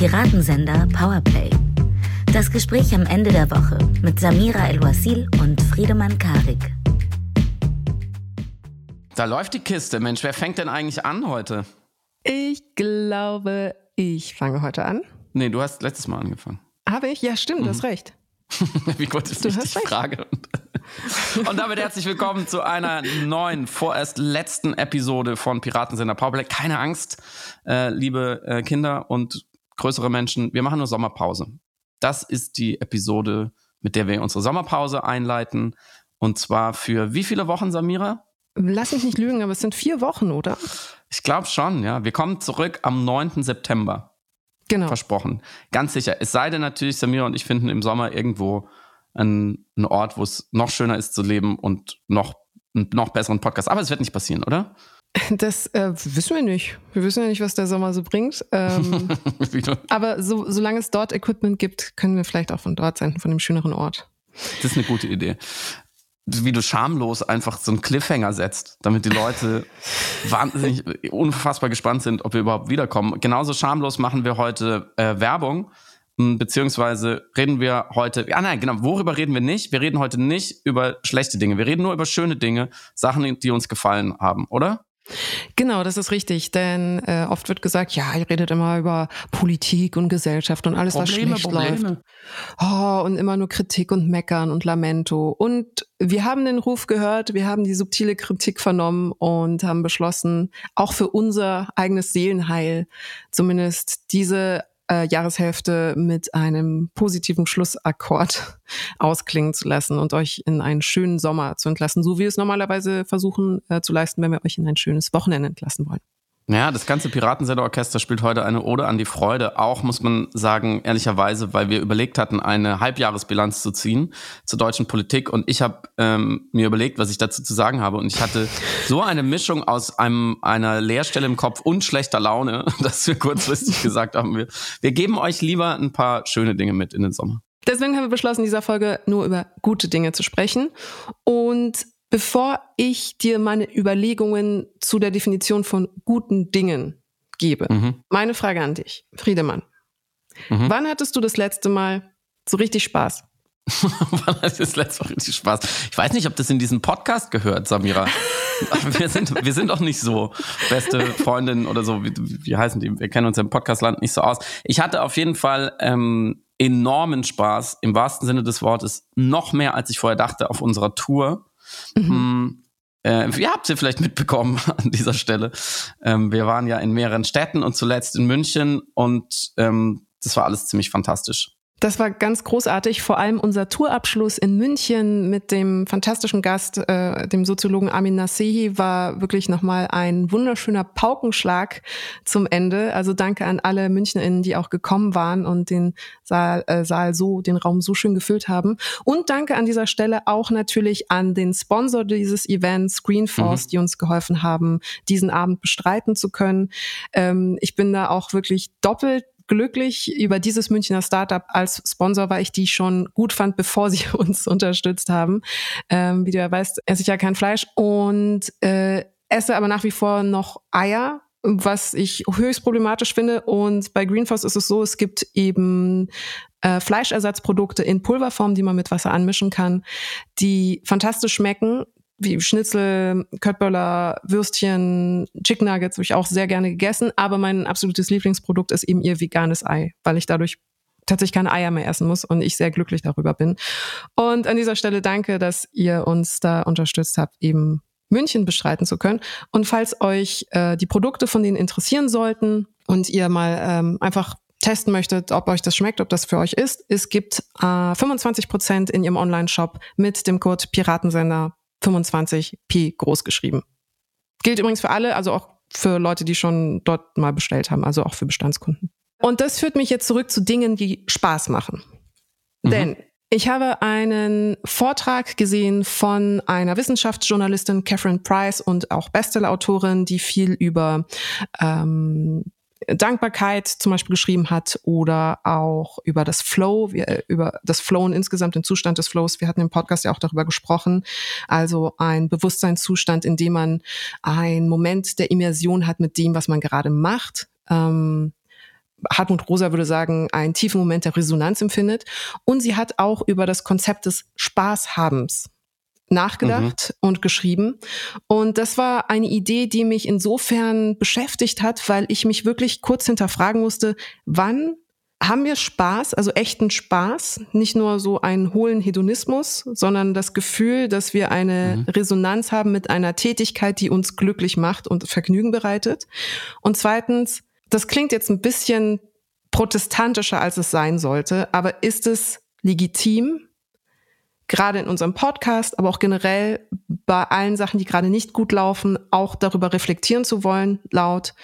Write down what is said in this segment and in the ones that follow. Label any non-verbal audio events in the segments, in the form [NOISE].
Piratensender Powerplay. Das Gespräch am Ende der Woche mit Samira El-Wasil und Friedemann Karik. Da läuft die Kiste. Mensch, wer fängt denn eigentlich an heute? Ich glaube, ich fange heute an. Nee, du hast letztes Mal angefangen. Habe ich? Ja, stimmt, mhm. du hast recht. [LAUGHS] Wie gut ist du die. Frage? Und damit herzlich willkommen zu einer neuen, vorerst letzten Episode von Piratensender Powerplay. Keine Angst, äh, liebe äh, Kinder und größere Menschen, wir machen nur Sommerpause. Das ist die Episode, mit der wir unsere Sommerpause einleiten. Und zwar für wie viele Wochen, Samira? Lass mich nicht lügen, aber es sind vier Wochen, oder? Ich glaube schon, ja. Wir kommen zurück am 9. September. Genau. Versprochen. Ganz sicher. Es sei denn natürlich, Samira und ich finden im Sommer irgendwo einen, einen Ort, wo es noch schöner ist zu leben und noch einen noch besseren Podcast. Aber es wird nicht passieren, oder? Das äh, wissen wir nicht. Wir wissen ja nicht, was der Sommer so bringt. Ähm, [LAUGHS] aber so, solange es dort Equipment gibt, können wir vielleicht auch von dort senden, von dem schöneren Ort. Das ist eine gute Idee. Wie du schamlos einfach so einen Cliffhanger setzt, damit die Leute [LAUGHS] wahnsinnig, unfassbar gespannt sind, ob wir überhaupt wiederkommen. Genauso schamlos machen wir heute äh, Werbung hm, beziehungsweise reden wir heute, ja nein, genau, worüber reden wir nicht? Wir reden heute nicht über schlechte Dinge, wir reden nur über schöne Dinge, Sachen, die uns gefallen haben, oder? Genau, das ist richtig, denn äh, oft wird gesagt, ja, ihr redet immer über Politik und Gesellschaft und alles, Probleme, was schlecht Probleme. läuft. Oh, und immer nur Kritik und Meckern und Lamento. Und wir haben den Ruf gehört, wir haben die subtile Kritik vernommen und haben beschlossen, auch für unser eigenes Seelenheil zumindest diese äh, Jahreshälfte mit einem positiven Schlussakkord [LAUGHS] ausklingen zu lassen und euch in einen schönen Sommer zu entlassen, so wie wir es normalerweise versuchen äh, zu leisten, wenn wir euch in ein schönes Wochenende entlassen wollen. Ja, das ganze Piratensender-Orchester spielt heute eine Ode an die Freude. Auch, muss man sagen, ehrlicherweise, weil wir überlegt hatten, eine Halbjahresbilanz zu ziehen zur deutschen Politik. Und ich habe ähm, mir überlegt, was ich dazu zu sagen habe. Und ich hatte [LAUGHS] so eine Mischung aus einem, einer Leerstelle im Kopf und schlechter Laune, [LAUGHS] dass wir kurzfristig gesagt haben, wir, wir geben euch lieber ein paar schöne Dinge mit in den Sommer. Deswegen haben wir beschlossen, in dieser Folge nur über gute Dinge zu sprechen. Und Bevor ich dir meine Überlegungen zu der Definition von guten Dingen gebe, mhm. meine Frage an dich, Friedemann. Mhm. Wann hattest du das letzte Mal so richtig Spaß? [LAUGHS] Wann hattest du das letzte Mal richtig Spaß? Ich weiß nicht, ob das in diesem Podcast gehört, Samira. [LAUGHS] wir, sind, wir sind doch nicht so beste Freundinnen oder so. Wie, wie heißen die? Wir kennen uns im Podcastland nicht so aus. Ich hatte auf jeden Fall ähm, enormen Spaß, im wahrsten Sinne des Wortes, noch mehr als ich vorher dachte, auf unserer Tour. Mhm. Hm, äh, ihr habt sie vielleicht mitbekommen [LAUGHS] an dieser Stelle. Ähm, wir waren ja in mehreren Städten und zuletzt in München und ähm, das war alles ziemlich fantastisch. Das war ganz großartig. Vor allem unser Tourabschluss in München mit dem fantastischen Gast, äh, dem Soziologen Amin Nasehi, war wirklich nochmal ein wunderschöner Paukenschlag zum Ende. Also danke an alle MünchnerInnen, die auch gekommen waren und den Saal, äh, Saal so, den Raum so schön gefüllt haben. Und danke an dieser Stelle auch natürlich an den Sponsor dieses Events, Screenforce, mhm. die uns geholfen haben, diesen Abend bestreiten zu können. Ähm, ich bin da auch wirklich doppelt glücklich über dieses Münchner Startup als Sponsor, weil ich die schon gut fand, bevor sie [LAUGHS] uns unterstützt haben. Ähm, wie du ja weißt, esse ich ja kein Fleisch und äh, esse aber nach wie vor noch Eier was ich höchst problematisch finde. Und bei Greenforce ist es so, es gibt eben äh, Fleischersatzprodukte in Pulverform, die man mit Wasser anmischen kann, die fantastisch schmecken, wie Schnitzel, Köttböller, Würstchen, Chicken Nuggets habe ich auch sehr gerne gegessen. Aber mein absolutes Lieblingsprodukt ist eben ihr veganes Ei, weil ich dadurch tatsächlich keine Eier mehr essen muss und ich sehr glücklich darüber bin. Und an dieser Stelle danke, dass ihr uns da unterstützt habt, eben München bestreiten zu können. Und falls euch äh, die Produkte von denen interessieren sollten und ihr mal ähm, einfach testen möchtet, ob euch das schmeckt, ob das für euch ist, es gibt äh, 25 Prozent in ihrem Online-Shop mit dem Code Piratensender 25p groß geschrieben. Gilt übrigens für alle, also auch für Leute, die schon dort mal bestellt haben, also auch für Bestandskunden. Und das führt mich jetzt zurück zu Dingen, die Spaß machen. Mhm. Denn ich habe einen Vortrag gesehen von einer Wissenschaftsjournalistin, Catherine Price, und auch Bestsellerautorin, die viel über ähm, Dankbarkeit zum Beispiel geschrieben hat oder auch über das Flow, über das Flowen insgesamt, den Zustand des Flows. Wir hatten im Podcast ja auch darüber gesprochen. Also ein Bewusstseinszustand, in dem man einen Moment der Immersion hat mit dem, was man gerade macht. Ähm, Hartmut Rosa würde sagen, einen tiefen Moment der Resonanz empfindet. Und sie hat auch über das Konzept des Spaßhabens nachgedacht mhm. und geschrieben. Und das war eine Idee, die mich insofern beschäftigt hat, weil ich mich wirklich kurz hinterfragen musste, wann haben wir Spaß, also echten Spaß, nicht nur so einen hohlen Hedonismus, sondern das Gefühl, dass wir eine mhm. Resonanz haben mit einer Tätigkeit, die uns glücklich macht und Vergnügen bereitet. Und zweitens, das klingt jetzt ein bisschen protestantischer, als es sein sollte, aber ist es legitim, gerade in unserem Podcast, aber auch generell bei allen Sachen, die gerade nicht gut laufen, auch darüber reflektieren zu wollen, laut,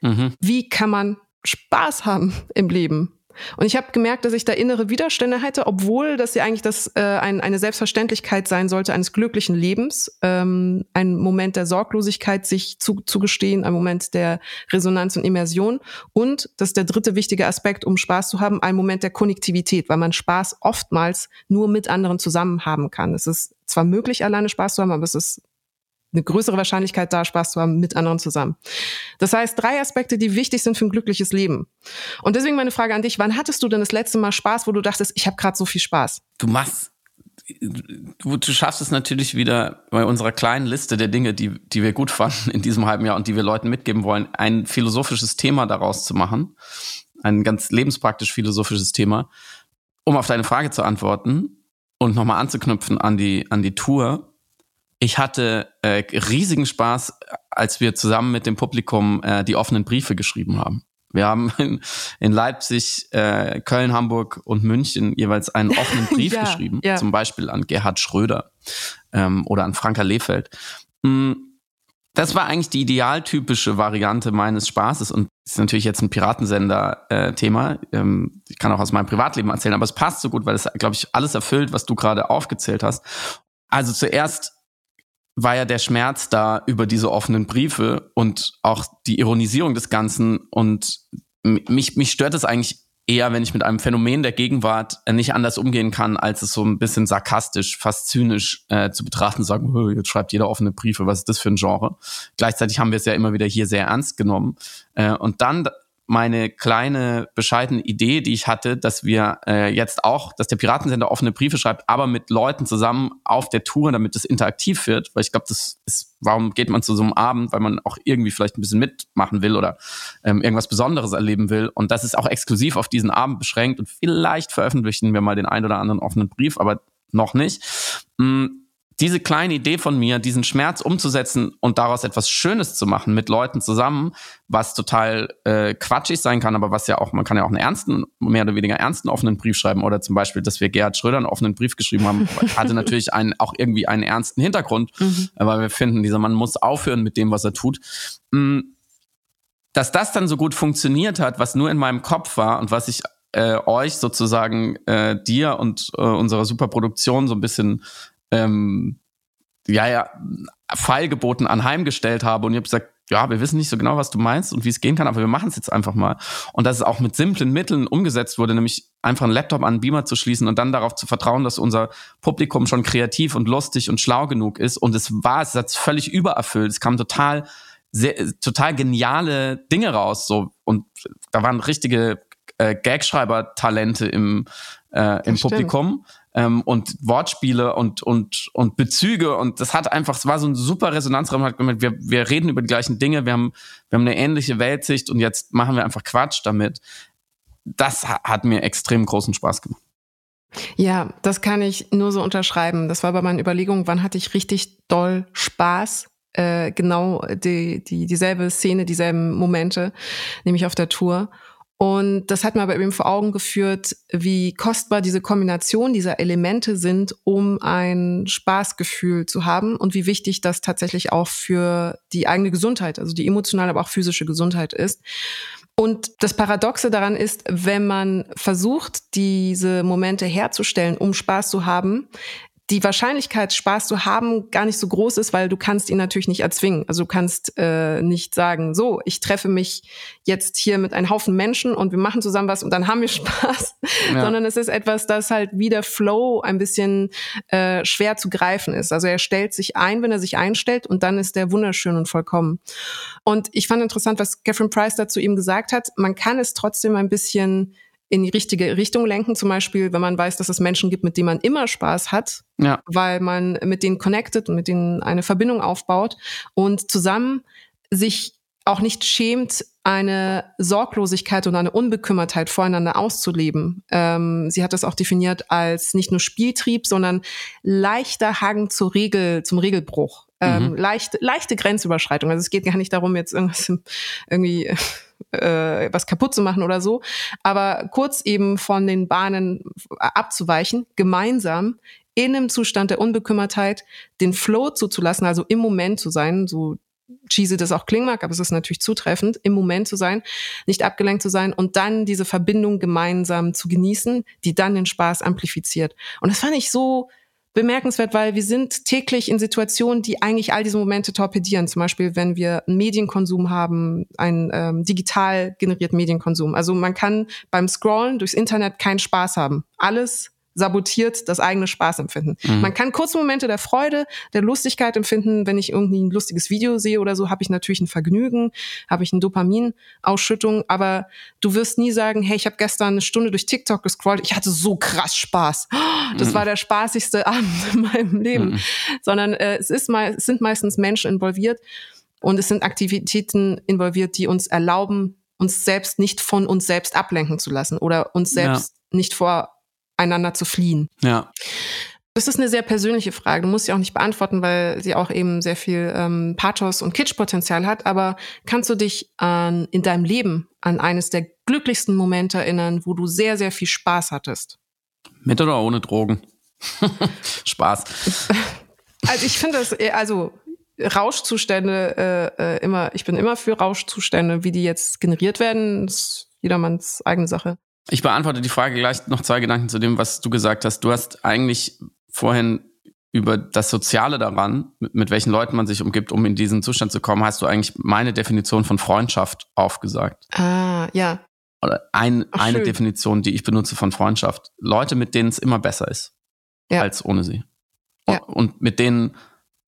mhm. wie kann man Spaß haben im Leben? Und ich habe gemerkt, dass ich da innere Widerstände hatte, obwohl das ja eigentlich das äh, ein, eine Selbstverständlichkeit sein sollte eines glücklichen Lebens, ähm, ein Moment der Sorglosigkeit sich zu, zugestehen, ein Moment der Resonanz und Immersion und das ist der dritte wichtige Aspekt, um Spaß zu haben, ein Moment der Konnektivität, weil man Spaß oftmals nur mit anderen zusammen haben kann. Es ist zwar möglich, alleine Spaß zu haben, aber es ist eine größere Wahrscheinlichkeit da, Spaß zu haben mit anderen zusammen. Das heißt, drei Aspekte, die wichtig sind für ein glückliches Leben. Und deswegen meine Frage an dich, wann hattest du denn das letzte Mal Spaß, wo du dachtest, ich habe gerade so viel Spaß? Du machst du, du schaffst es natürlich wieder bei unserer kleinen Liste der Dinge, die, die wir gut fanden in diesem halben Jahr und die wir Leuten mitgeben wollen, ein philosophisches Thema daraus zu machen. Ein ganz lebenspraktisch philosophisches Thema. Um auf deine Frage zu antworten und nochmal anzuknüpfen an die, an die Tour, ich hatte äh, riesigen Spaß, als wir zusammen mit dem Publikum äh, die offenen Briefe geschrieben haben. Wir haben in, in Leipzig, äh, Köln, Hamburg und München jeweils einen [LAUGHS] offenen Brief ja, geschrieben, ja. zum Beispiel an Gerhard Schröder ähm, oder an Franka Lehfeld. Mm, das war eigentlich die idealtypische Variante meines Spaßes und ist natürlich jetzt ein Piratensender-Thema. Äh, ähm, ich kann auch aus meinem Privatleben erzählen, aber es passt so gut, weil es, glaube ich, alles erfüllt, was du gerade aufgezählt hast. Also zuerst war ja der Schmerz da über diese offenen Briefe und auch die Ironisierung des Ganzen. Und mich, mich stört es eigentlich eher, wenn ich mit einem Phänomen der Gegenwart äh, nicht anders umgehen kann, als es so ein bisschen sarkastisch, fast zynisch äh, zu betrachten, sagen, jetzt schreibt jeder offene Briefe, was ist das für ein Genre? Gleichzeitig haben wir es ja immer wieder hier sehr ernst genommen. Äh, und dann meine kleine bescheidene Idee, die ich hatte, dass wir äh, jetzt auch, dass der Piratensender offene Briefe schreibt, aber mit Leuten zusammen auf der Tour, damit es interaktiv wird, weil ich glaube, das ist, warum geht man zu so einem Abend, weil man auch irgendwie vielleicht ein bisschen mitmachen will oder ähm, irgendwas Besonderes erleben will und das ist auch exklusiv auf diesen Abend beschränkt und vielleicht veröffentlichen wir mal den ein oder anderen offenen Brief, aber noch nicht. Mm diese kleine Idee von mir, diesen Schmerz umzusetzen und daraus etwas Schönes zu machen mit Leuten zusammen, was total äh, quatschig sein kann, aber was ja auch, man kann ja auch einen ernsten, mehr oder weniger ernsten offenen Brief schreiben oder zum Beispiel, dass wir Gerhard Schröder einen offenen Brief geschrieben haben, [LAUGHS] hatte natürlich einen, auch irgendwie einen ernsten Hintergrund, mhm. weil wir finden, dieser Mann muss aufhören mit dem, was er tut. Mm, dass das dann so gut funktioniert hat, was nur in meinem Kopf war und was ich äh, euch sozusagen, äh, dir und äh, unserer Superproduktion so ein bisschen ähm, ja, ja, Feilgeboten anheimgestellt habe und ich habe gesagt, ja, wir wissen nicht so genau, was du meinst und wie es gehen kann, aber wir machen es jetzt einfach mal. Und dass es auch mit simplen Mitteln umgesetzt wurde, nämlich einfach einen Laptop an einen Beamer zu schließen und dann darauf zu vertrauen, dass unser Publikum schon kreativ und lustig und schlau genug ist. Und es war, es hat völlig übererfüllt. Es kam total, sehr, total geniale Dinge raus. So und da waren richtige äh, Gagschreiber-Talente im, äh, im Publikum ähm, und Wortspiele und, und, und Bezüge und das hat einfach, es war so ein super Resonanzraum, hat gemeint, wir, wir reden über die gleichen Dinge, wir haben, wir haben eine ähnliche Weltsicht und jetzt machen wir einfach Quatsch damit. Das hat mir extrem großen Spaß gemacht. Ja, das kann ich nur so unterschreiben. Das war bei meinen Überlegungen, wann hatte ich richtig doll Spaß äh, genau die, die, dieselbe Szene, dieselben Momente, nämlich auf der Tour. Und das hat mir aber eben vor Augen geführt, wie kostbar diese Kombination dieser Elemente sind, um ein Spaßgefühl zu haben und wie wichtig das tatsächlich auch für die eigene Gesundheit, also die emotionale, aber auch physische Gesundheit ist. Und das Paradoxe daran ist, wenn man versucht, diese Momente herzustellen, um Spaß zu haben, die Wahrscheinlichkeit, Spaß zu haben, gar nicht so groß ist, weil du kannst ihn natürlich nicht erzwingen. Also du kannst äh, nicht sagen, so, ich treffe mich jetzt hier mit einem Haufen Menschen und wir machen zusammen was und dann haben wir [LAUGHS] Spaß, ja. sondern es ist etwas, das halt wie der Flow ein bisschen äh, schwer zu greifen ist. Also er stellt sich ein, wenn er sich einstellt und dann ist der wunderschön und vollkommen. Und ich fand interessant, was Catherine Price dazu ihm gesagt hat. Man kann es trotzdem ein bisschen in die richtige Richtung lenken. Zum Beispiel, wenn man weiß, dass es Menschen gibt, mit denen man immer Spaß hat, ja. weil man mit denen connected und mit denen eine Verbindung aufbaut und zusammen sich auch nicht schämt, eine Sorglosigkeit und eine Unbekümmertheit voreinander auszuleben. Ähm, sie hat das auch definiert als nicht nur Spieltrieb, sondern leichter Hang zur Regel, zum Regelbruch. Ähm, mhm. leicht, leichte Grenzüberschreitung. Also es geht gar nicht darum, jetzt irgendwas irgendwie äh, was kaputt zu machen oder so, aber kurz eben von den Bahnen abzuweichen, gemeinsam in einem Zustand der Unbekümmertheit den Flow zuzulassen, also im Moment zu sein, so cheesy das auch klingen mag, aber es ist natürlich zutreffend, im Moment zu sein, nicht abgelenkt zu sein und dann diese Verbindung gemeinsam zu genießen, die dann den Spaß amplifiziert. Und das fand ich so bemerkenswert, weil wir sind täglich in Situationen, die eigentlich all diese Momente torpedieren. Zum Beispiel, wenn wir einen Medienkonsum haben, einen ähm, digital generierten Medienkonsum. Also man kann beim Scrollen durchs Internet keinen Spaß haben. Alles sabotiert das eigene Spaßempfinden. Mhm. Man kann kurze Momente der Freude, der Lustigkeit empfinden. Wenn ich irgendwie ein lustiges Video sehe oder so, habe ich natürlich ein Vergnügen, habe ich eine Dopaminausschüttung. Aber du wirst nie sagen, hey, ich habe gestern eine Stunde durch TikTok gescrollt, ich hatte so krass Spaß. [GASPS] Das mhm. war der spaßigste [LAUGHS] Abend in meinem Leben. Mhm. Sondern äh, es, ist mal, es sind meistens Menschen involviert und es sind Aktivitäten involviert, die uns erlauben, uns selbst nicht von uns selbst ablenken zu lassen oder uns selbst ja. nicht vor einander zu fliehen. Ja. Das ist eine sehr persönliche Frage. Du musst sie auch nicht beantworten, weil sie auch eben sehr viel ähm, Pathos und Kitschpotenzial hat. Aber kannst du dich an, in deinem Leben an eines der glücklichsten Momente erinnern, wo du sehr, sehr viel Spaß hattest? Mit oder ohne Drogen? [LAUGHS] Spaß. [LAUGHS] Also ich finde das, äh, also Rauschzustände äh, äh, immer, ich bin immer für Rauschzustände, wie die jetzt generiert werden, ist jedermanns eigene Sache. Ich beantworte die Frage gleich noch zwei Gedanken zu dem, was du gesagt hast. Du hast eigentlich vorhin über das Soziale daran, mit, mit welchen Leuten man sich umgibt, um in diesen Zustand zu kommen, hast du eigentlich meine Definition von Freundschaft aufgesagt. Ah, ja. Oder ein, Ach, eine schön. Definition, die ich benutze von Freundschaft. Leute, mit denen es immer besser ist ja. als ohne sie. Ja. Und mit denen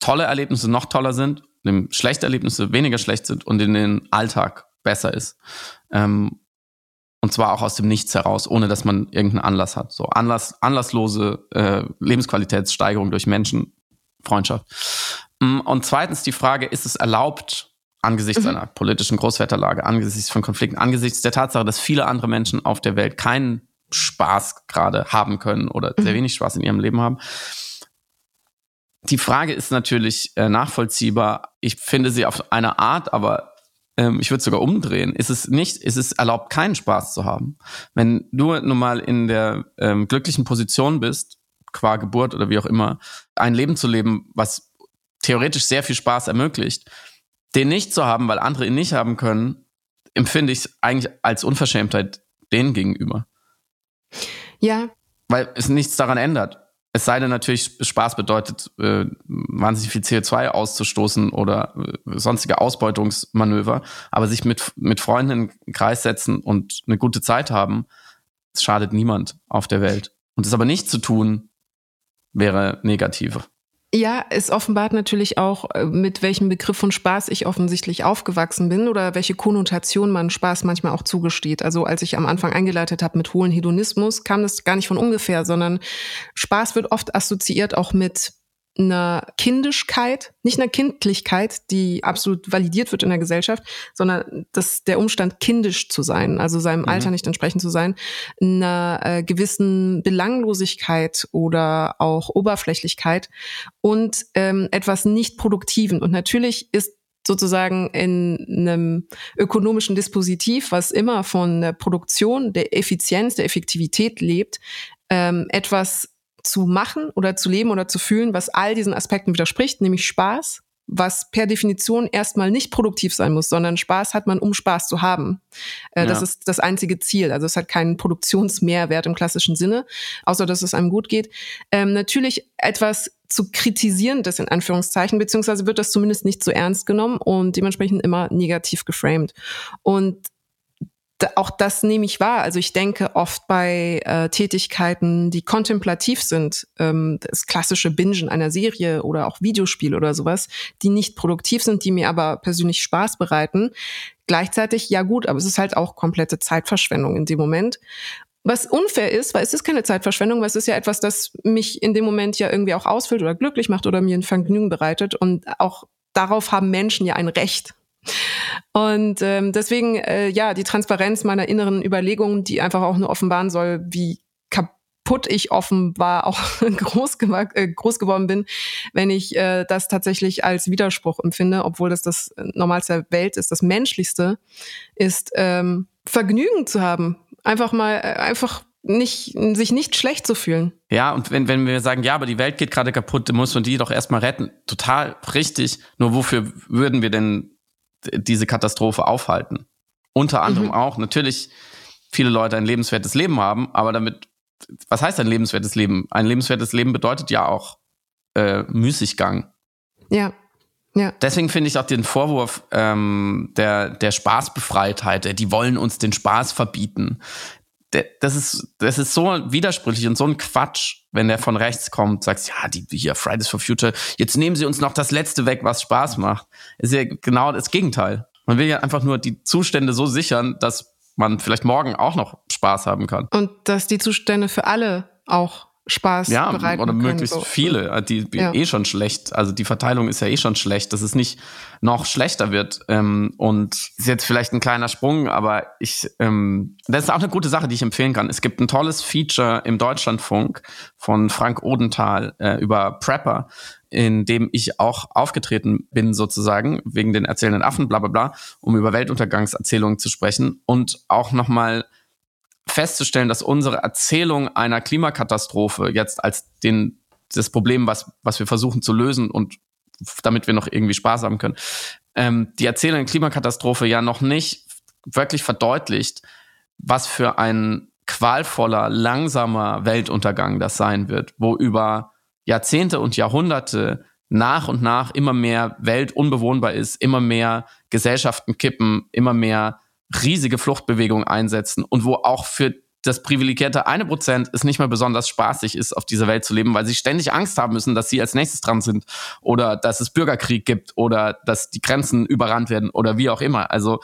tolle Erlebnisse noch toller sind, schlechte Erlebnisse weniger schlecht sind und in den Alltag besser ist. Ähm, und zwar auch aus dem Nichts heraus, ohne dass man irgendeinen Anlass hat. So Anlass, anlasslose äh, Lebensqualitätssteigerung durch Menschen, Freundschaft. Mm, und zweitens die Frage, ist es erlaubt, angesichts mhm. einer politischen Großwetterlage, angesichts von Konflikten, angesichts der Tatsache, dass viele andere Menschen auf der Welt keinen Spaß gerade haben können oder mhm. sehr wenig Spaß in ihrem Leben haben. Die Frage ist natürlich äh, nachvollziehbar. Ich finde sie auf eine Art, aber ähm, ich würde sogar umdrehen, ist es nicht, ist es erlaubt, keinen Spaß zu haben. Wenn du nun mal in der ähm, glücklichen Position bist, qua Geburt oder wie auch immer, ein Leben zu leben, was theoretisch sehr viel Spaß ermöglicht, den nicht zu haben, weil andere ihn nicht haben können, empfinde ich es eigentlich als Unverschämtheit denen gegenüber. Ja. Weil es nichts daran ändert. Es sei denn natürlich, Spaß bedeutet, äh, wahnsinnig viel CO2 auszustoßen oder äh, sonstige Ausbeutungsmanöver. Aber sich mit, mit Freunden in den Kreis setzen und eine gute Zeit haben, schadet niemand auf der Welt. Und das aber nicht zu tun, wäre negativ. Ja, es offenbart natürlich auch, äh, mit welchem Begriff von Spaß ich offensichtlich aufgewachsen bin oder welche Konnotation man Spaß manchmal auch zugesteht. Also als ich am Anfang eingeleitet habe mit hohlen Hedonismus, kam das gar nicht von ungefähr, sondern Spaß wird oft assoziiert auch mit einer Kindischkeit, nicht einer Kindlichkeit, die absolut validiert wird in der Gesellschaft, sondern das, der Umstand, kindisch zu sein, also seinem mhm. Alter nicht entsprechend zu sein, einer äh, gewissen Belanglosigkeit oder auch Oberflächlichkeit und ähm, etwas nicht Produktiven. Und natürlich ist sozusagen in einem ökonomischen Dispositiv, was immer von der Produktion, der Effizienz, der Effektivität lebt, ähm, etwas zu machen oder zu leben oder zu fühlen, was all diesen Aspekten widerspricht, nämlich Spaß, was per Definition erstmal nicht produktiv sein muss, sondern Spaß hat man, um Spaß zu haben. Äh, ja. Das ist das einzige Ziel. Also es hat keinen Produktionsmehrwert im klassischen Sinne, außer dass es einem gut geht. Ähm, natürlich etwas zu kritisieren, das in Anführungszeichen, beziehungsweise wird das zumindest nicht so ernst genommen und dementsprechend immer negativ geframed. Und auch das nehme ich wahr. Also ich denke oft bei äh, Tätigkeiten, die kontemplativ sind, ähm, das klassische Bingen einer Serie oder auch Videospiel oder sowas, die nicht produktiv sind, die mir aber persönlich Spaß bereiten. Gleichzeitig, ja gut, aber es ist halt auch komplette Zeitverschwendung in dem Moment. Was unfair ist, weil es ist keine Zeitverschwendung, weil es ist ja etwas, das mich in dem Moment ja irgendwie auch ausfüllt oder glücklich macht oder mir ein Vergnügen bereitet. Und auch darauf haben Menschen ja ein Recht. Und ähm, deswegen, äh, ja, die Transparenz meiner inneren Überlegungen, die einfach auch nur offenbaren soll, wie kaputt ich offenbar auch [LAUGHS] groß, äh, groß geworden bin, wenn ich äh, das tatsächlich als Widerspruch empfinde, obwohl das das Normalste der Welt ist, das Menschlichste ist, ähm, Vergnügen zu haben. Einfach mal, äh, einfach nicht, sich nicht schlecht zu fühlen. Ja, und wenn, wenn wir sagen, ja, aber die Welt geht gerade kaputt, dann muss man die doch erstmal retten. Total richtig. Nur wofür würden wir denn diese Katastrophe aufhalten. Unter anderem mhm. auch natürlich viele Leute ein lebenswertes Leben haben, aber damit, was heißt ein lebenswertes Leben? Ein lebenswertes Leben bedeutet ja auch äh, Müßiggang. Ja. Ja. Deswegen finde ich auch den Vorwurf ähm, der, der Spaßbefreitheit, die wollen uns den Spaß verbieten. Das ist, das ist so widersprüchlich und so ein Quatsch, wenn der von rechts kommt, sagst, ja, die hier Fridays for Future, jetzt nehmen sie uns noch das Letzte weg, was Spaß macht. Ist ja genau das Gegenteil. Man will ja einfach nur die Zustände so sichern, dass man vielleicht morgen auch noch Spaß haben kann. Und dass die Zustände für alle auch Spaß ja, bereiten oder möglichst so. viele, äh, die ja. eh schon schlecht. Also die Verteilung ist ja eh schon schlecht, dass es nicht noch schlechter wird. Ähm, und ist jetzt vielleicht ein kleiner Sprung, aber ich, ähm, das ist auch eine gute Sache, die ich empfehlen kann. Es gibt ein tolles Feature im Deutschlandfunk von Frank Odenthal äh, über Prepper, in dem ich auch aufgetreten bin, sozusagen, wegen den erzählenden Affen, bla bla bla, um über Weltuntergangserzählungen zu sprechen und auch nochmal festzustellen, dass unsere Erzählung einer Klimakatastrophe jetzt als den, das Problem, was, was wir versuchen zu lösen und damit wir noch irgendwie Spaß haben können, ähm, die Erzählung der Klimakatastrophe ja noch nicht wirklich verdeutlicht, was für ein qualvoller, langsamer Weltuntergang das sein wird, wo über Jahrzehnte und Jahrhunderte nach und nach immer mehr Welt unbewohnbar ist, immer mehr Gesellschaften kippen, immer mehr riesige Fluchtbewegungen einsetzen und wo auch für das privilegierte eine Prozent es nicht mehr besonders spaßig ist, auf dieser Welt zu leben, weil sie ständig Angst haben müssen, dass sie als nächstes dran sind oder dass es Bürgerkrieg gibt oder dass die Grenzen überrannt werden oder wie auch immer. Also,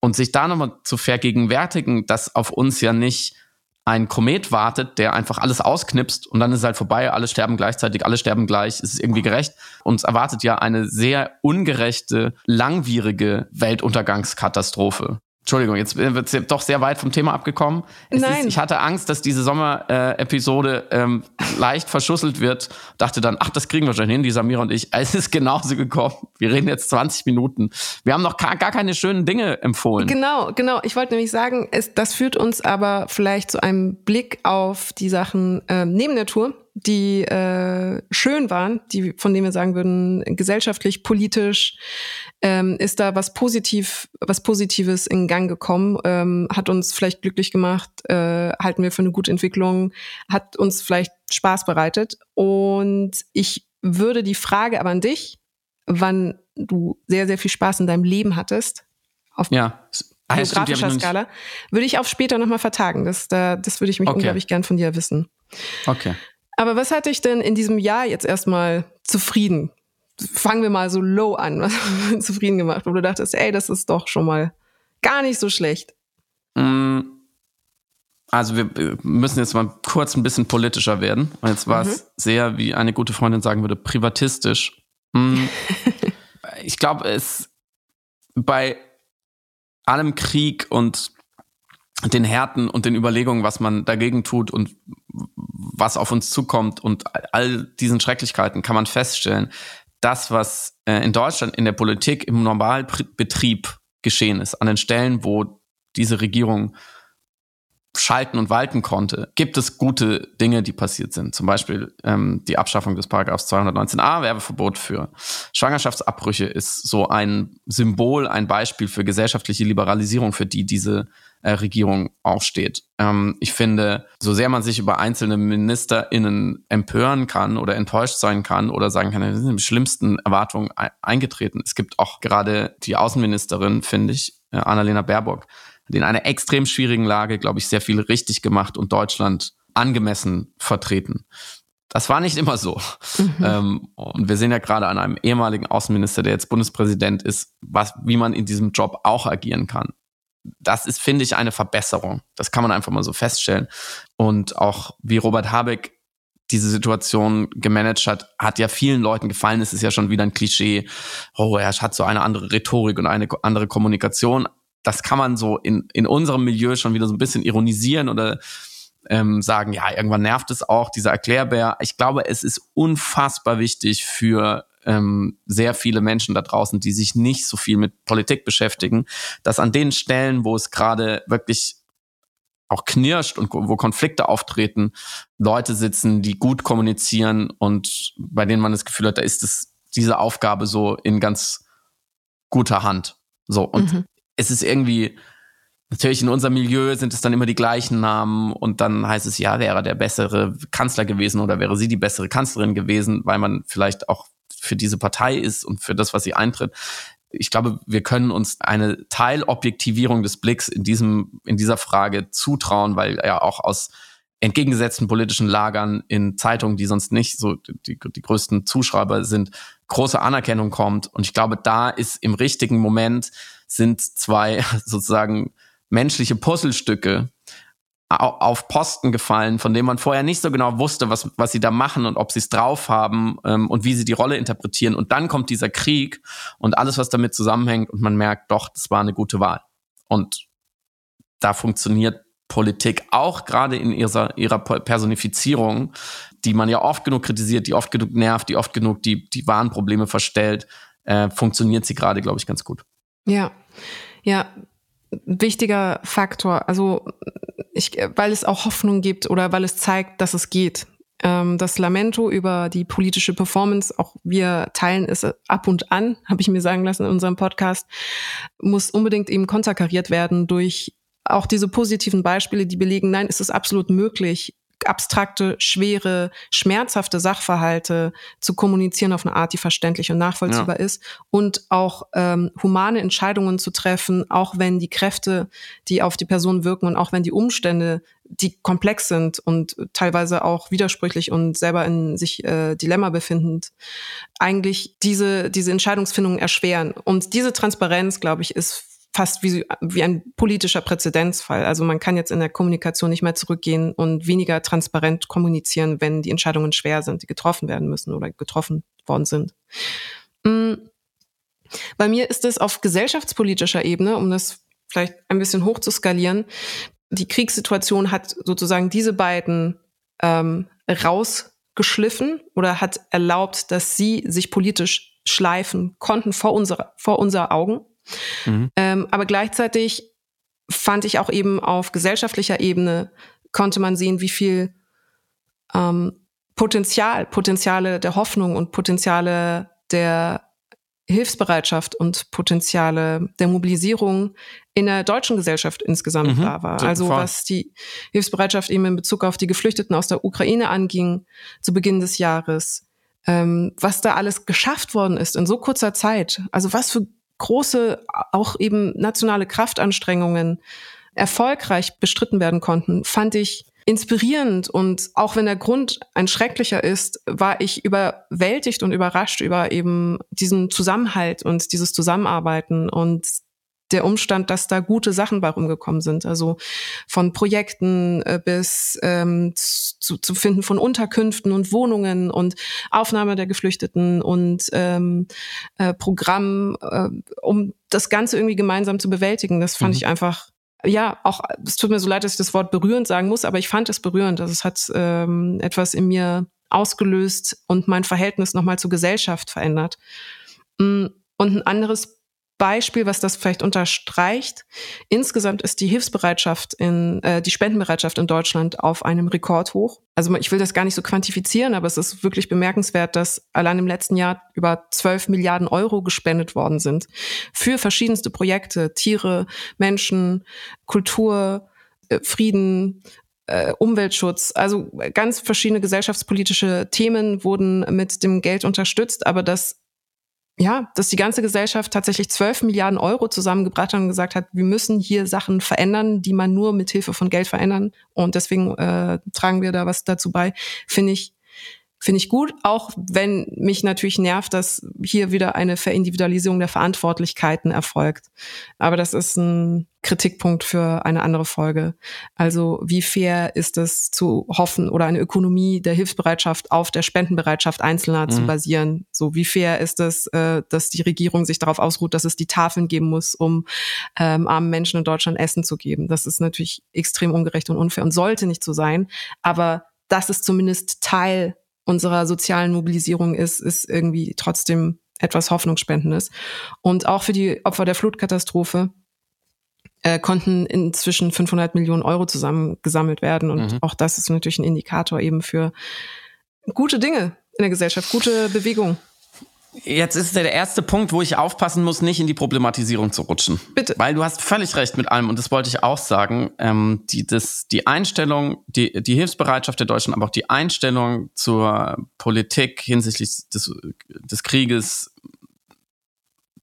und sich da nochmal zu vergegenwärtigen, dass auf uns ja nicht ein Komet wartet, der einfach alles ausknipst und dann ist halt vorbei, alle sterben gleichzeitig, alle sterben gleich, es ist irgendwie gerecht. Uns erwartet ja eine sehr ungerechte, langwierige Weltuntergangskatastrophe. Entschuldigung, jetzt wird es doch sehr weit vom Thema abgekommen. Es Nein. Ist, ich hatte Angst, dass diese Sommer-Episode äh, ähm, leicht verschusselt wird. Dachte dann, ach, das kriegen wir schon hin, die Samira und ich. [LAUGHS] Es ist genauso gekommen. Wir reden jetzt 20 Minuten. Wir haben noch gar, gar keine schönen Dinge empfohlen. Genau, genau. Ich wollte nämlich sagen, es, das führt uns aber vielleicht zu einem Blick auf die Sachen äh, neben der Tour die äh, schön waren, die von denen wir sagen würden, gesellschaftlich, politisch, ähm, ist da was positiv, was Positives in Gang gekommen, ähm, hat uns vielleicht glücklich gemacht, äh, halten wir für eine gute Entwicklung, hat uns vielleicht Spaß bereitet. Und ich würde die Frage aber an dich, wann du sehr, sehr viel Spaß in deinem Leben hattest, auf ja. geografischer Skala, würde ich auf später nochmal vertagen. Das, da, das würde ich mich okay. unglaublich gern von dir wissen. Okay. Aber was hat dich denn in diesem Jahr jetzt erstmal zufrieden? Fangen wir mal so low an, was [LAUGHS] zufrieden gemacht, wo du dachtest, ey, das ist doch schon mal gar nicht so schlecht. Mm, also wir müssen jetzt mal kurz ein bisschen politischer werden. Jetzt war es mhm. sehr, wie eine gute Freundin sagen würde, privatistisch. Mm, [LAUGHS] ich glaube, es bei allem Krieg und den Härten und den Überlegungen, was man dagegen tut und was auf uns zukommt und all diesen Schrecklichkeiten kann man feststellen, das, was äh, in Deutschland in der Politik im Normalbetrieb geschehen ist, an den Stellen, wo diese Regierung schalten und walten konnte, gibt es gute Dinge, die passiert sind. Zum Beispiel ähm, die Abschaffung des Paragraphs 219a, Werbeverbot für Schwangerschaftsabbrüche, ist so ein Symbol, ein Beispiel für gesellschaftliche Liberalisierung, für die diese äh, Regierung aufsteht. Ähm, ich finde, so sehr man sich über einzelne MinisterInnen empören kann oder enttäuscht sein kann oder sagen kann, wir sind die schlimmsten Erwartungen eingetreten. Es gibt auch gerade die Außenministerin, finde ich, äh, Annalena Baerbock, in einer extrem schwierigen Lage, glaube ich, sehr viel richtig gemacht und Deutschland angemessen vertreten. Das war nicht immer so. Mhm. Ähm, und wir sehen ja gerade an einem ehemaligen Außenminister, der jetzt Bundespräsident ist, was, wie man in diesem Job auch agieren kann. Das ist, finde ich, eine Verbesserung. Das kann man einfach mal so feststellen. Und auch wie Robert Habeck diese Situation gemanagt hat, hat ja vielen Leuten gefallen. Es ist ja schon wieder ein Klischee. Oh, er hat so eine andere Rhetorik und eine andere Kommunikation das kann man so in, in unserem Milieu schon wieder so ein bisschen ironisieren oder ähm, sagen, ja, irgendwann nervt es auch, dieser Erklärbär. Ich glaube, es ist unfassbar wichtig für ähm, sehr viele Menschen da draußen, die sich nicht so viel mit Politik beschäftigen, dass an den Stellen, wo es gerade wirklich auch knirscht und wo Konflikte auftreten, Leute sitzen, die gut kommunizieren und bei denen man das Gefühl hat, da ist es diese Aufgabe so in ganz guter Hand. So und mhm es ist irgendwie, natürlich in unserem Milieu sind es dann immer die gleichen Namen und dann heißt es, ja, wäre der bessere Kanzler gewesen oder wäre sie die bessere Kanzlerin gewesen, weil man vielleicht auch für diese Partei ist und für das, was sie eintritt. Ich glaube, wir können uns eine Teilobjektivierung des Blicks in diesem, in dieser Frage zutrauen, weil ja auch aus entgegengesetzten politischen Lagern in Zeitungen, die sonst nicht so die, die größten Zuschreiber sind, große Anerkennung kommt. Und ich glaube, da ist im richtigen Moment sind zwei [LAUGHS] sozusagen menschliche Puzzlestücke auf Posten gefallen, von denen man vorher nicht so genau wusste, was, was sie da machen und ob sie es drauf haben ähm, und wie sie die Rolle interpretieren. Und dann kommt dieser Krieg und alles, was damit zusammenhängt und man merkt, doch, das war eine gute Wahl. Und da funktioniert Politik auch gerade in ihrer, ihrer Personifizierung, die man ja oft genug kritisiert, die oft genug nervt, die oft genug die, die wahren Probleme verstellt, äh, funktioniert sie gerade, glaube ich, ganz gut. Ja, ja, wichtiger Faktor. Also ich, weil es auch Hoffnung gibt oder weil es zeigt, dass es geht. Ähm, das Lamento über die politische Performance, auch wir teilen es ab und an, [LAUGHS] habe ich mir sagen lassen in unserem Podcast, muss unbedingt eben konterkariert werden durch auch diese positiven Beispiele, die belegen, nein, es ist absolut möglich, abstrakte, schwere, schmerzhafte Sachverhalte zu kommunizieren auf eine Art, die verständlich und nachvollziehbar ja. ist und auch ähm, humane Entscheidungen zu treffen, auch wenn die Kräfte, die auf die Person wirken und auch wenn die Umstände, die komplex sind und teilweise auch widersprüchlich und selber in sich äh, Dilemma befindend, eigentlich diese, diese Entscheidungsfindung erschweren. Und diese Transparenz, glaube ich, ist fast wie, wie ein politischer Präzedenzfall. Also man kann jetzt in der Kommunikation nicht mehr zurückgehen und weniger transparent kommunizieren, wenn die Entscheidungen schwer sind, die getroffen werden müssen oder getroffen worden sind. Mm. Bei mir ist es auf gesellschaftspolitischer Ebene, um das vielleicht ein bisschen hoch zu skalieren, die Kriegssituation hat sozusagen diese beiden ähm, rausgeschliffen oder hat erlaubt, dass sie sich politisch schleifen konnten vor unserer, vor unser Augen Mhm. Ähm, aber gleichzeitig fand ich auch eben auf gesellschaftlicher Ebene konnte man sehen, wie viel ähm, Potenzial, Potenziale der Hoffnung und Potenziale der Hilfsbereitschaft und Potenziale der Mobilisierung in der deutschen Gesellschaft insgesamt mhm, da war. Also was die Hilfsbereitschaft eben in Bezug auf die Geflüchteten aus der Ukraine anging zu Beginn des Jahres, ähm, was da alles geschafft worden ist in so kurzer Zeit. Also was für große, auch eben nationale Kraftanstrengungen erfolgreich bestritten werden konnten, fand ich inspirierend. Und auch wenn der Grund ein schrecklicher ist, war ich überwältigt und überrascht über eben diesen Zusammenhalt und dieses Zusammenarbeiten. Und der Umstand, dass da gute Sachen bei rumgekommen sind. Also von Projekten äh, bis ähm, zu, zu finden von Unterkünften und Wohnungen und Aufnahme der Geflüchteten und ähm, äh, Programm, äh, um das Ganze irgendwie gemeinsam zu bewältigen. Das fand mhm. ich einfach ja, auch, es tut mir so leid, dass ich das Wort berührend sagen muss, aber ich fand es berührend. Also es hat ähm, etwas in mir ausgelöst und mein Verhältnis nochmal zur Gesellschaft verändert. Mm, und ein anderes Beispiel, was das vielleicht unterstreicht. Insgesamt ist die Hilfsbereitschaft in, äh, die Spendenbereitschaft in Deutschland auf einem Rekord hoch. Also ich will das gar nicht so quantifizieren, aber es ist wirklich bemerkenswert, dass allein im letzten Jahr über 12 Milliarden Euro gespendet worden sind für verschiedenste Projekte, Tiere, Menschen, Kultur, äh, Frieden, äh, Umweltschutz. Also ganz verschiedene gesellschaftspolitische Themen wurden mit dem Geld unterstützt, aber das ja, dass die ganze Gesellschaft tatsächlich 12 Milliarden Euro zusammengebracht hat und gesagt hat, wir müssen hier Sachen verändern, die man nur mit Hilfe von Geld verändern. Und deswegen äh, tragen wir da was dazu bei, finde ich finde ich gut, auch wenn mich natürlich nervt, dass hier wieder eine Verindividualisierung der Verantwortlichkeiten erfolgt. Aber das ist ein Kritikpunkt für eine andere Folge. Also wie fair ist es zu hoffen oder eine Ökonomie der Hilfsbereitschaft auf der Spendenbereitschaft Einzelner mhm. zu basieren? So wie fair ist es, äh, dass die Regierung sich darauf ausruht, dass es die Tafeln geben muss, um ähm, armen Menschen in Deutschland Essen zu geben? Das ist natürlich extrem ungerecht und unfair und sollte nicht so sein. Aber das ist zumindest Teil unserer sozialen Mobilisierung ist, ist irgendwie trotzdem etwas Hoffnungsspendendes. Und auch für die Opfer der Flutkatastrophe äh, konnten inzwischen 500 Millionen Euro zusammengesammelt werden. Und mhm. auch das ist natürlich ein Indikator eben für gute Dinge in der Gesellschaft, gute Bewegung. Jetzt ist der erste Punkt, wo ich aufpassen muss, nicht in die Problematisierung zu rutschen. Bitte. Weil du hast völlig recht mit allem und das wollte ich auch sagen. Ähm, die, das, die Einstellung, die, die Hilfsbereitschaft der Deutschen, aber auch die Einstellung zur Politik hinsichtlich des, des Krieges,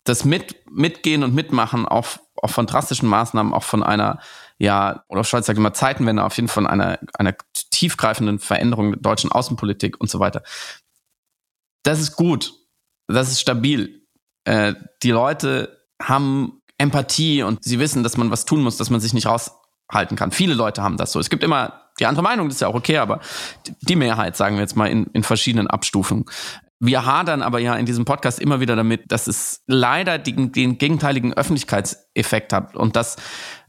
das mit, Mitgehen und Mitmachen auch, auch von drastischen Maßnahmen, auch von einer, ja, oder Scholz sagt immer Zeitenwende, auf jeden Fall von einer, einer tiefgreifenden Veränderung der deutschen Außenpolitik und so weiter. Das ist gut das ist stabil. Äh, die Leute haben Empathie und sie wissen, dass man was tun muss, dass man sich nicht raushalten kann. Viele Leute haben das so. Es gibt immer die andere Meinung, das ist ja auch okay, aber die Mehrheit, sagen wir jetzt mal, in, in verschiedenen Abstufungen. Wir hadern aber ja in diesem Podcast immer wieder damit, dass es leider den, den gegenteiligen Öffentlichkeitseffekt hat und dass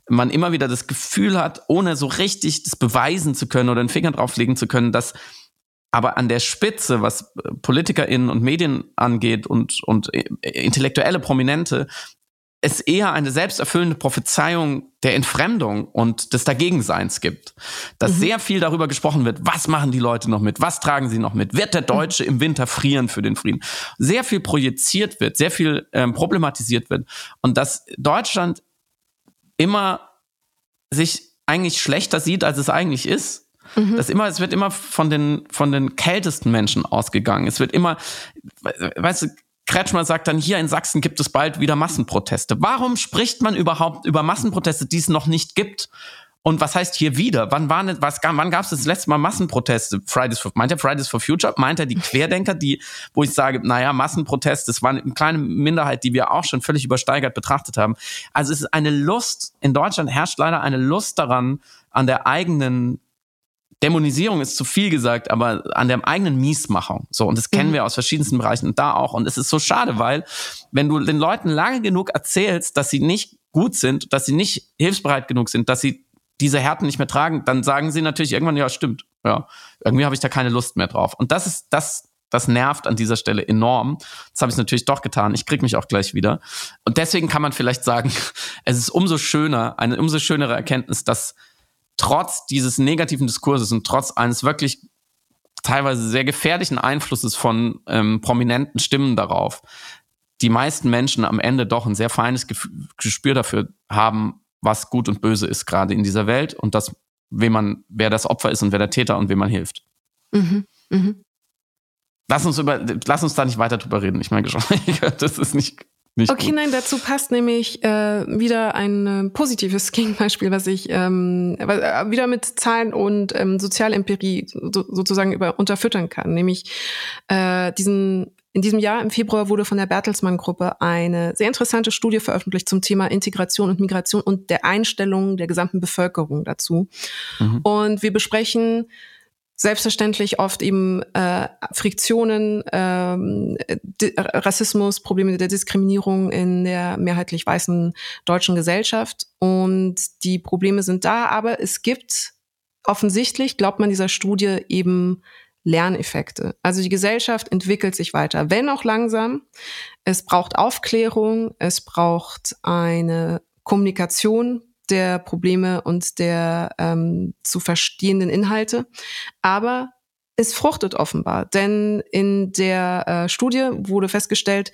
man immer wieder das Gefühl hat, ohne so richtig das beweisen zu können oder den Finger drauflegen zu können, dass aber an der Spitze, was äh, PolitikerInnen und Medien angeht und, und äh, intellektuelle Prominente, es eher eine selbsterfüllende Prophezeiung der Entfremdung und des Dagegenseins gibt. Dass mhm. sehr viel darüber gesprochen wird, was machen die Leute noch mit, was tragen sie noch mit, wird der Deutsche mhm. im Winter frieren für den Frieden. Sehr viel projiziert wird, sehr viel ähm, problematisiert wird und dass Deutschland immer sich eigentlich schlechter sieht, als es eigentlich ist Mhm. Das immer, es wird immer von den, von den kältesten Menschen ausgegangen. Es wird immer, weißt du, Kretschmer sagt dann, hier in Sachsen gibt es bald wieder Massenproteste. Warum spricht man überhaupt über Massenproteste, die es noch nicht gibt? Und was heißt hier wieder? Wann, war, was, wann gab es das letzte Mal Massenproteste? Fridays for, meint er Fridays for Future? Meint er die [LAUGHS] Querdenker, die, wo ich sage, naja, Massenproteste, das war eine kleine Minderheit, die wir auch schon völlig übersteigert betrachtet haben. Also es ist eine Lust, in Deutschland herrscht leider eine Lust daran, an der eigenen Dämonisierung ist zu viel gesagt, aber an der eigenen Miesmachung. So, und das kennen mhm. wir aus verschiedensten Bereichen und da auch. Und es ist so schade, weil wenn du den Leuten lange genug erzählst, dass sie nicht gut sind, dass sie nicht hilfsbereit genug sind, dass sie diese Härten nicht mehr tragen, dann sagen sie natürlich irgendwann, ja, stimmt. Ja, irgendwie habe ich da keine Lust mehr drauf. Und das ist, das, das nervt an dieser Stelle enorm. Das habe ich natürlich doch getan. Ich krieg mich auch gleich wieder. Und deswegen kann man vielleicht sagen, [LAUGHS] es ist umso schöner, eine umso schönere Erkenntnis, dass trotz dieses negativen Diskurses und trotz eines wirklich teilweise sehr gefährlichen Einflusses von ähm, prominenten Stimmen darauf, die meisten Menschen am Ende doch ein sehr feines Gespür dafür haben, was gut und böse ist gerade in dieser Welt und das, wem man, wer das Opfer ist und wer der Täter und wem man hilft. Mhm. Mhm. Lass uns über, lass uns da nicht weiter drüber reden. Ich meine, [LAUGHS] das ist nicht nicht okay, gut. nein, dazu passt nämlich äh, wieder ein äh, positives [LAUGHS] Gegenbeispiel, was ich ähm, äh, wieder mit Zahlen und ähm, Sozialempirie so, sozusagen über, unterfüttern kann. Nämlich äh, diesen in diesem Jahr im Februar wurde von der Bertelsmann Gruppe eine sehr interessante Studie veröffentlicht zum Thema Integration und Migration und der Einstellung der gesamten Bevölkerung dazu. Mhm. Und wir besprechen selbstverständlich oft eben äh, Friktionen, ähm, Rassismus, Probleme der Diskriminierung in der mehrheitlich weißen deutschen Gesellschaft. Und die Probleme sind da, aber es gibt offensichtlich, glaubt man dieser Studie, eben Lerneffekte. Also die Gesellschaft entwickelt sich weiter, wenn auch langsam. Es braucht Aufklärung, es braucht eine Kommunikation der Probleme und der ähm, zu verstehenden Inhalte. Aber es fruchtet offenbar, denn in der äh, Studie wurde festgestellt,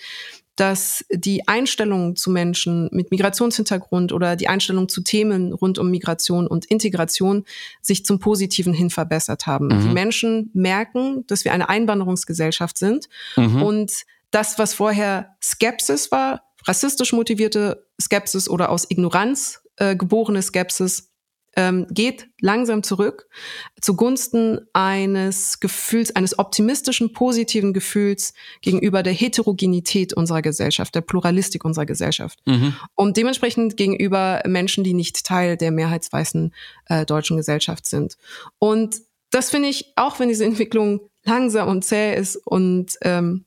dass die Einstellung zu Menschen mit Migrationshintergrund oder die Einstellung zu Themen rund um Migration und Integration sich zum Positiven hin verbessert haben. Mhm. Die Menschen merken, dass wir eine Einwanderungsgesellschaft sind mhm. und das, was vorher Skepsis war, rassistisch motivierte Skepsis oder aus Ignoranz äh, geborene Skepsis, ähm, geht langsam zurück zugunsten eines Gefühls, eines optimistischen, positiven Gefühls gegenüber der Heterogenität unserer Gesellschaft, der Pluralistik unserer Gesellschaft. Mhm. Und dementsprechend gegenüber Menschen, die nicht Teil der mehrheitsweißen äh, deutschen Gesellschaft sind. Und das finde ich, auch wenn diese Entwicklung langsam und zäh ist und ähm,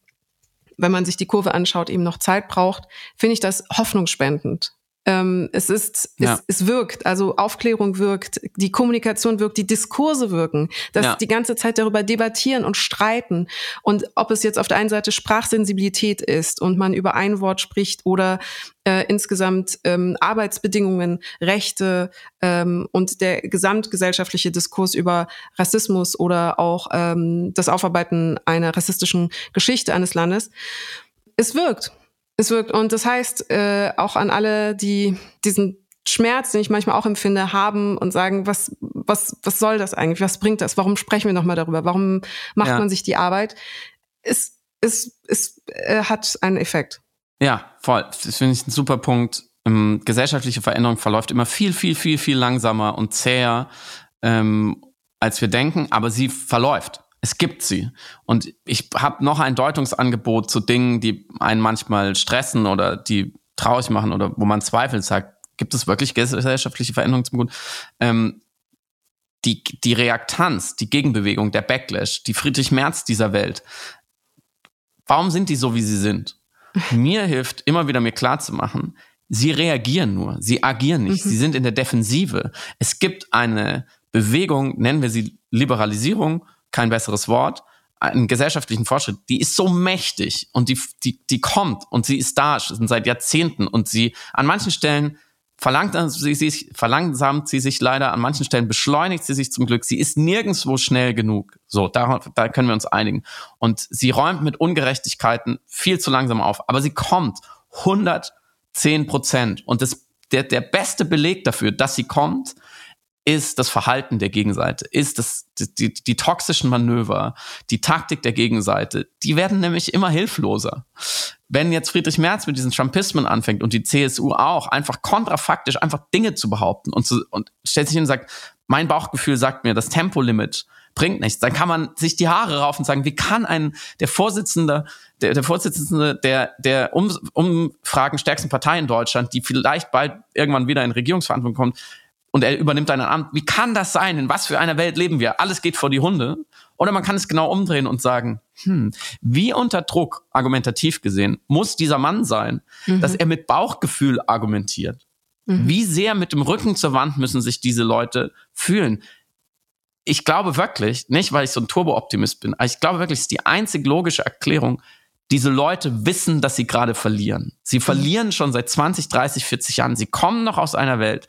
wenn man sich die Kurve anschaut, eben noch Zeit braucht, finde ich das hoffnungsspendend. Ähm, es ist, ja. es, es wirkt, also Aufklärung wirkt, die Kommunikation wirkt, die Diskurse wirken, dass ja. die ganze Zeit darüber debattieren und streiten. Und ob es jetzt auf der einen Seite Sprachsensibilität ist und man über ein Wort spricht oder äh, insgesamt ähm, Arbeitsbedingungen, Rechte ähm, und der gesamtgesellschaftliche Diskurs über Rassismus oder auch ähm, das Aufarbeiten einer rassistischen Geschichte eines Landes. Es wirkt. Es wirkt. Und das heißt, äh, auch an alle, die diesen Schmerz, den ich manchmal auch empfinde, haben und sagen, was, was, was soll das eigentlich? Was bringt das? Warum sprechen wir nochmal darüber? Warum macht ja. man sich die Arbeit? Es, es, es äh, hat einen Effekt. Ja, voll. Das finde ich ein super Punkt. Ähm, gesellschaftliche Veränderung verläuft immer viel, viel, viel, viel langsamer und zäher, ähm, als wir denken, aber sie verläuft. Es gibt sie. Und ich habe noch ein Deutungsangebot zu Dingen, die einen manchmal stressen oder die traurig machen oder wo man Zweifel sagt, gibt es wirklich gesellschaftliche Veränderungen zum Gut? Ähm, die, die Reaktanz, die Gegenbewegung, der Backlash, die Friedrich Merz dieser Welt, warum sind die so, wie sie sind? [LAUGHS] Mir hilft immer wieder mir klarzumachen, sie reagieren nur, sie agieren nicht, mhm. sie sind in der Defensive. Es gibt eine Bewegung, nennen wir sie Liberalisierung, kein besseres Wort, einen gesellschaftlichen Fortschritt, die ist so mächtig und die, die, die kommt und sie ist da schon seit Jahrzehnten und sie an manchen Stellen verlangsamt sie sich, verlangsamt sie sich leider, an manchen Stellen beschleunigt sie sich zum Glück. Sie ist nirgendswo schnell genug. So, da, da können wir uns einigen. Und sie räumt mit Ungerechtigkeiten viel zu langsam auf, aber sie kommt 110 Prozent. Und das, der, der beste Beleg dafür, dass sie kommt, ist das Verhalten der Gegenseite, ist das, die, die, toxischen Manöver, die Taktik der Gegenseite, die werden nämlich immer hilfloser. Wenn jetzt Friedrich Merz mit diesen Trumpismen anfängt und die CSU auch, einfach kontrafaktisch einfach Dinge zu behaupten und, zu, und stellt sich hin und sagt, mein Bauchgefühl sagt mir, das Tempolimit bringt nichts, dann kann man sich die Haare raufen und sagen, wie kann ein, der Vorsitzende, der, der Vorsitzende der, der um, Umfragen stärksten Partei in Deutschland, die vielleicht bald irgendwann wieder in Regierungsverantwortung kommt, und er übernimmt ein Amt. Wie kann das sein? In was für einer Welt leben wir? Alles geht vor die Hunde. Oder man kann es genau umdrehen und sagen, hm, wie unter Druck, argumentativ gesehen, muss dieser Mann sein, mhm. dass er mit Bauchgefühl argumentiert? Mhm. Wie sehr mit dem Rücken zur Wand müssen sich diese Leute fühlen? Ich glaube wirklich, nicht weil ich so ein Turbo-Optimist bin, aber ich glaube wirklich, es ist die einzig logische Erklärung, diese Leute wissen, dass sie gerade verlieren. Sie mhm. verlieren schon seit 20, 30, 40 Jahren. Sie kommen noch aus einer Welt,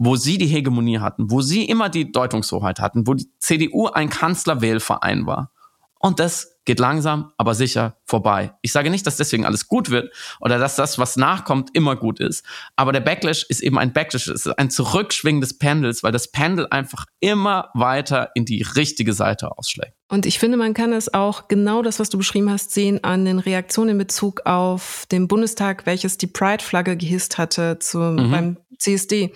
wo sie die Hegemonie hatten, wo sie immer die Deutungshoheit hatten, wo die CDU ein Kanzlerwählverein war. Und das geht langsam, aber sicher vorbei. Ich sage nicht, dass deswegen alles gut wird oder dass das, was nachkommt, immer gut ist. Aber der Backlash ist eben ein Backlash, es ist ein Zurückschwingen des Pendels, weil das Pendel einfach immer weiter in die richtige Seite ausschlägt. Und ich finde, man kann es auch genau das, was du beschrieben hast, sehen an den Reaktionen in Bezug auf den Bundestag, welches die Pride-Flagge gehisst hatte zum, mhm. beim CSD.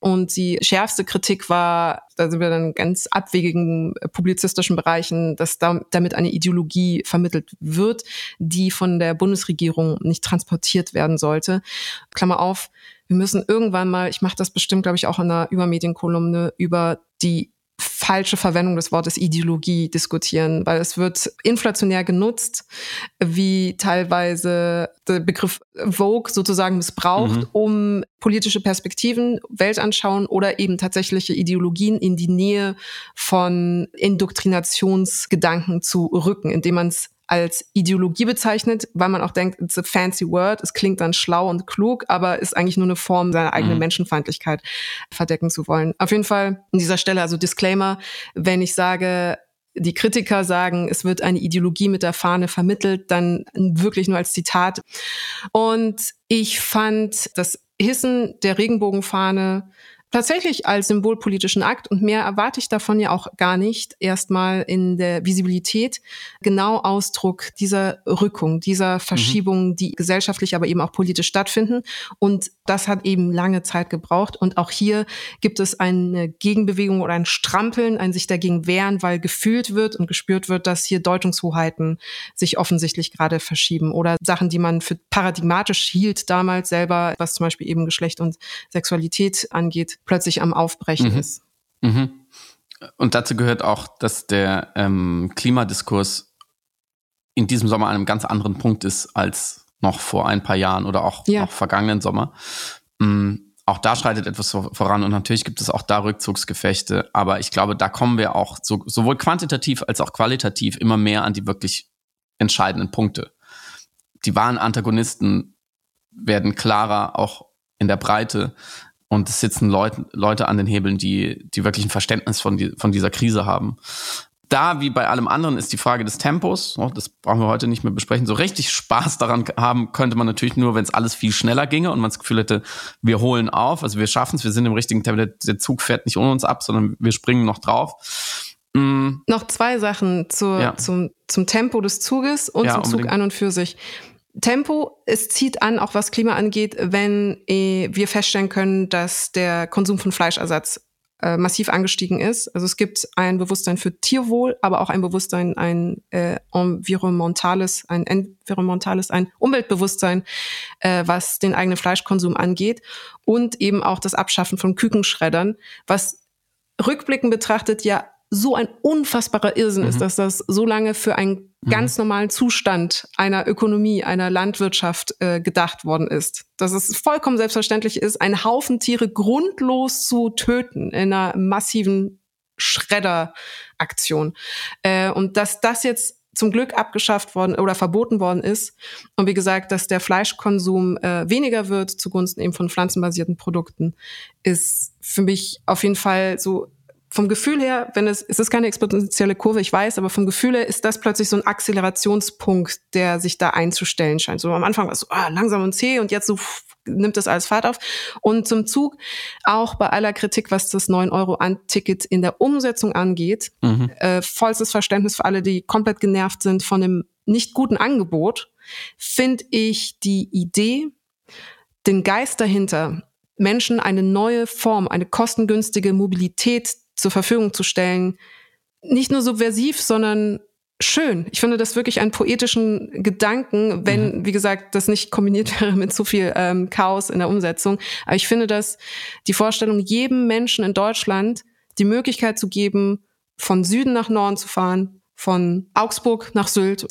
Und die schärfste Kritik war, da sind wir dann in ganz abwegigen publizistischen Bereichen, dass da, damit eine Ideologie vermittelt wird, die von der Bundesregierung nicht transportiert werden sollte. Klammer auf, wir müssen irgendwann mal, ich mache das bestimmt, glaube ich, auch in einer Übermedienkolumne, über die falsche Verwendung des Wortes Ideologie diskutieren, weil es wird inflationär genutzt, wie teilweise der Begriff Vogue sozusagen missbraucht, mhm. um politische Perspektiven, Weltanschauen oder eben tatsächliche Ideologien in die Nähe von Indoktrinationsgedanken zu rücken, indem man es als Ideologie bezeichnet, weil man auch denkt, it's a fancy word, es klingt dann schlau und klug, aber ist eigentlich nur eine Form seiner eigenen mhm. Menschenfeindlichkeit verdecken zu wollen. Auf jeden Fall an dieser Stelle also Disclaimer, wenn ich sage, die Kritiker sagen, es wird eine Ideologie mit der Fahne vermittelt, dann wirklich nur als Zitat. Und ich fand das Hissen der Regenbogenfahne tatsächlich als symbolpolitischen Akt und mehr erwarte ich davon ja auch gar nicht erstmal in der Visibilität genau Ausdruck dieser Rückung, dieser Verschiebung, mhm. die gesellschaftlich, aber eben auch politisch stattfinden. Und das hat eben lange Zeit gebraucht. Und auch hier gibt es eine Gegenbewegung oder ein Strampeln, ein sich dagegen wehren, weil gefühlt wird und gespürt wird, dass hier Deutungshoheiten sich offensichtlich gerade verschieben oder Sachen, die man für paradigmatisch hielt damals selber, was zum Beispiel eben Geschlecht und Sexualität angeht, plötzlich am Aufbrechen mhm. ist. Mhm. Und dazu gehört auch, dass der ähm, Klimadiskurs in diesem Sommer an einem ganz anderen Punkt ist als noch vor ein paar Jahren oder auch ja. noch vergangenen Sommer. Mhm. Auch da schreitet etwas voran und natürlich gibt es auch da Rückzugsgefechte, aber ich glaube, da kommen wir auch so, sowohl quantitativ als auch qualitativ immer mehr an die wirklich entscheidenden Punkte. Die wahren Antagonisten werden klarer, auch in der Breite. Und es sitzen Leute, Leute an den Hebeln, die, die wirklich ein Verständnis von, die, von dieser Krise haben. Da, wie bei allem anderen, ist die Frage des Tempos. Oh, das brauchen wir heute nicht mehr besprechen. So richtig Spaß daran haben könnte man natürlich nur, wenn es alles viel schneller ginge und man das Gefühl hätte, wir holen auf, also wir schaffen es, wir sind im richtigen Tempo. Der Zug fährt nicht ohne uns ab, sondern wir springen noch drauf. Mm. Noch zwei Sachen zur, ja. zum, zum Tempo des Zuges und ja, zum unbedingt. Zug an und für sich. Tempo, es zieht an, auch was Klima angeht, wenn äh, wir feststellen können, dass der Konsum von Fleischersatz äh, massiv angestiegen ist. Also es gibt ein Bewusstsein für Tierwohl, aber auch ein Bewusstsein, ein äh, environmentales, ein environmentales, ein Umweltbewusstsein, äh, was den eigenen Fleischkonsum angeht und eben auch das Abschaffen von Kükenschreddern, was rückblickend betrachtet ja so ein unfassbarer Irrsinn mhm. ist, dass das so lange für einen mhm. ganz normalen Zustand einer Ökonomie, einer Landwirtschaft äh, gedacht worden ist. Dass es vollkommen selbstverständlich ist, einen Haufen Tiere grundlos zu töten in einer massiven Schredderaktion. Äh, und dass das jetzt zum Glück abgeschafft worden oder verboten worden ist. Und wie gesagt, dass der Fleischkonsum äh, weniger wird zugunsten eben von pflanzenbasierten Produkten, ist für mich auf jeden Fall so vom Gefühl her, wenn es, es ist keine exponentielle Kurve, ich weiß, aber vom Gefühl her ist das plötzlich so ein Akzelerationspunkt, der sich da einzustellen scheint. So am Anfang war es so ah, langsam und zäh und jetzt so pff, nimmt das alles Fahrt auf. Und zum Zug, auch bei aller Kritik, was das 9-Euro-An-Ticket in der Umsetzung angeht, mhm. äh, vollstes Verständnis für alle, die komplett genervt sind von dem nicht guten Angebot, finde ich die Idee, den Geist dahinter, Menschen eine neue Form, eine kostengünstige Mobilität zur Verfügung zu stellen, nicht nur subversiv, sondern schön. Ich finde das wirklich einen poetischen Gedanken, wenn, mhm. wie gesagt, das nicht kombiniert [LAUGHS] wäre mit zu viel ähm, Chaos in der Umsetzung. Aber ich finde das die Vorstellung, jedem Menschen in Deutschland die Möglichkeit zu geben, von Süden nach Norden zu fahren, von Augsburg nach Sylt,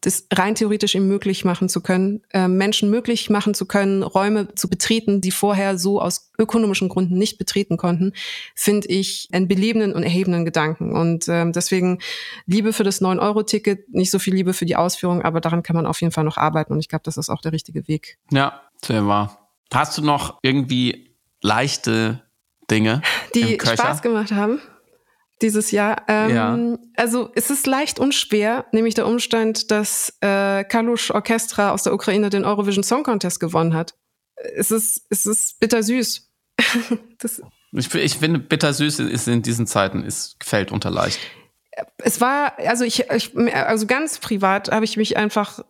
das rein theoretisch ihm möglich machen zu können, äh, Menschen möglich machen zu können, Räume zu betreten, die vorher so aus ökonomischen Gründen nicht betreten konnten, finde ich einen belebenden und erhebenden Gedanken. Und ähm, deswegen Liebe für das 9-Euro-Ticket, nicht so viel Liebe für die Ausführung, aber daran kann man auf jeden Fall noch arbeiten und ich glaube, das ist auch der richtige Weg. Ja, sehr wahr. Hast du noch irgendwie leichte Dinge, die Spaß gemacht haben? Dieses Jahr. Ähm, ja. Also es ist leicht und schwer, nämlich der Umstand, dass äh, Kalush Orchestra aus der Ukraine den Eurovision Song Contest gewonnen hat. Es ist, es ist bittersüß. [LAUGHS] ich, ich finde, bittersüß ist in diesen Zeiten, ist, fällt unter leicht. Es war, also ich, ich also ganz privat habe ich mich einfach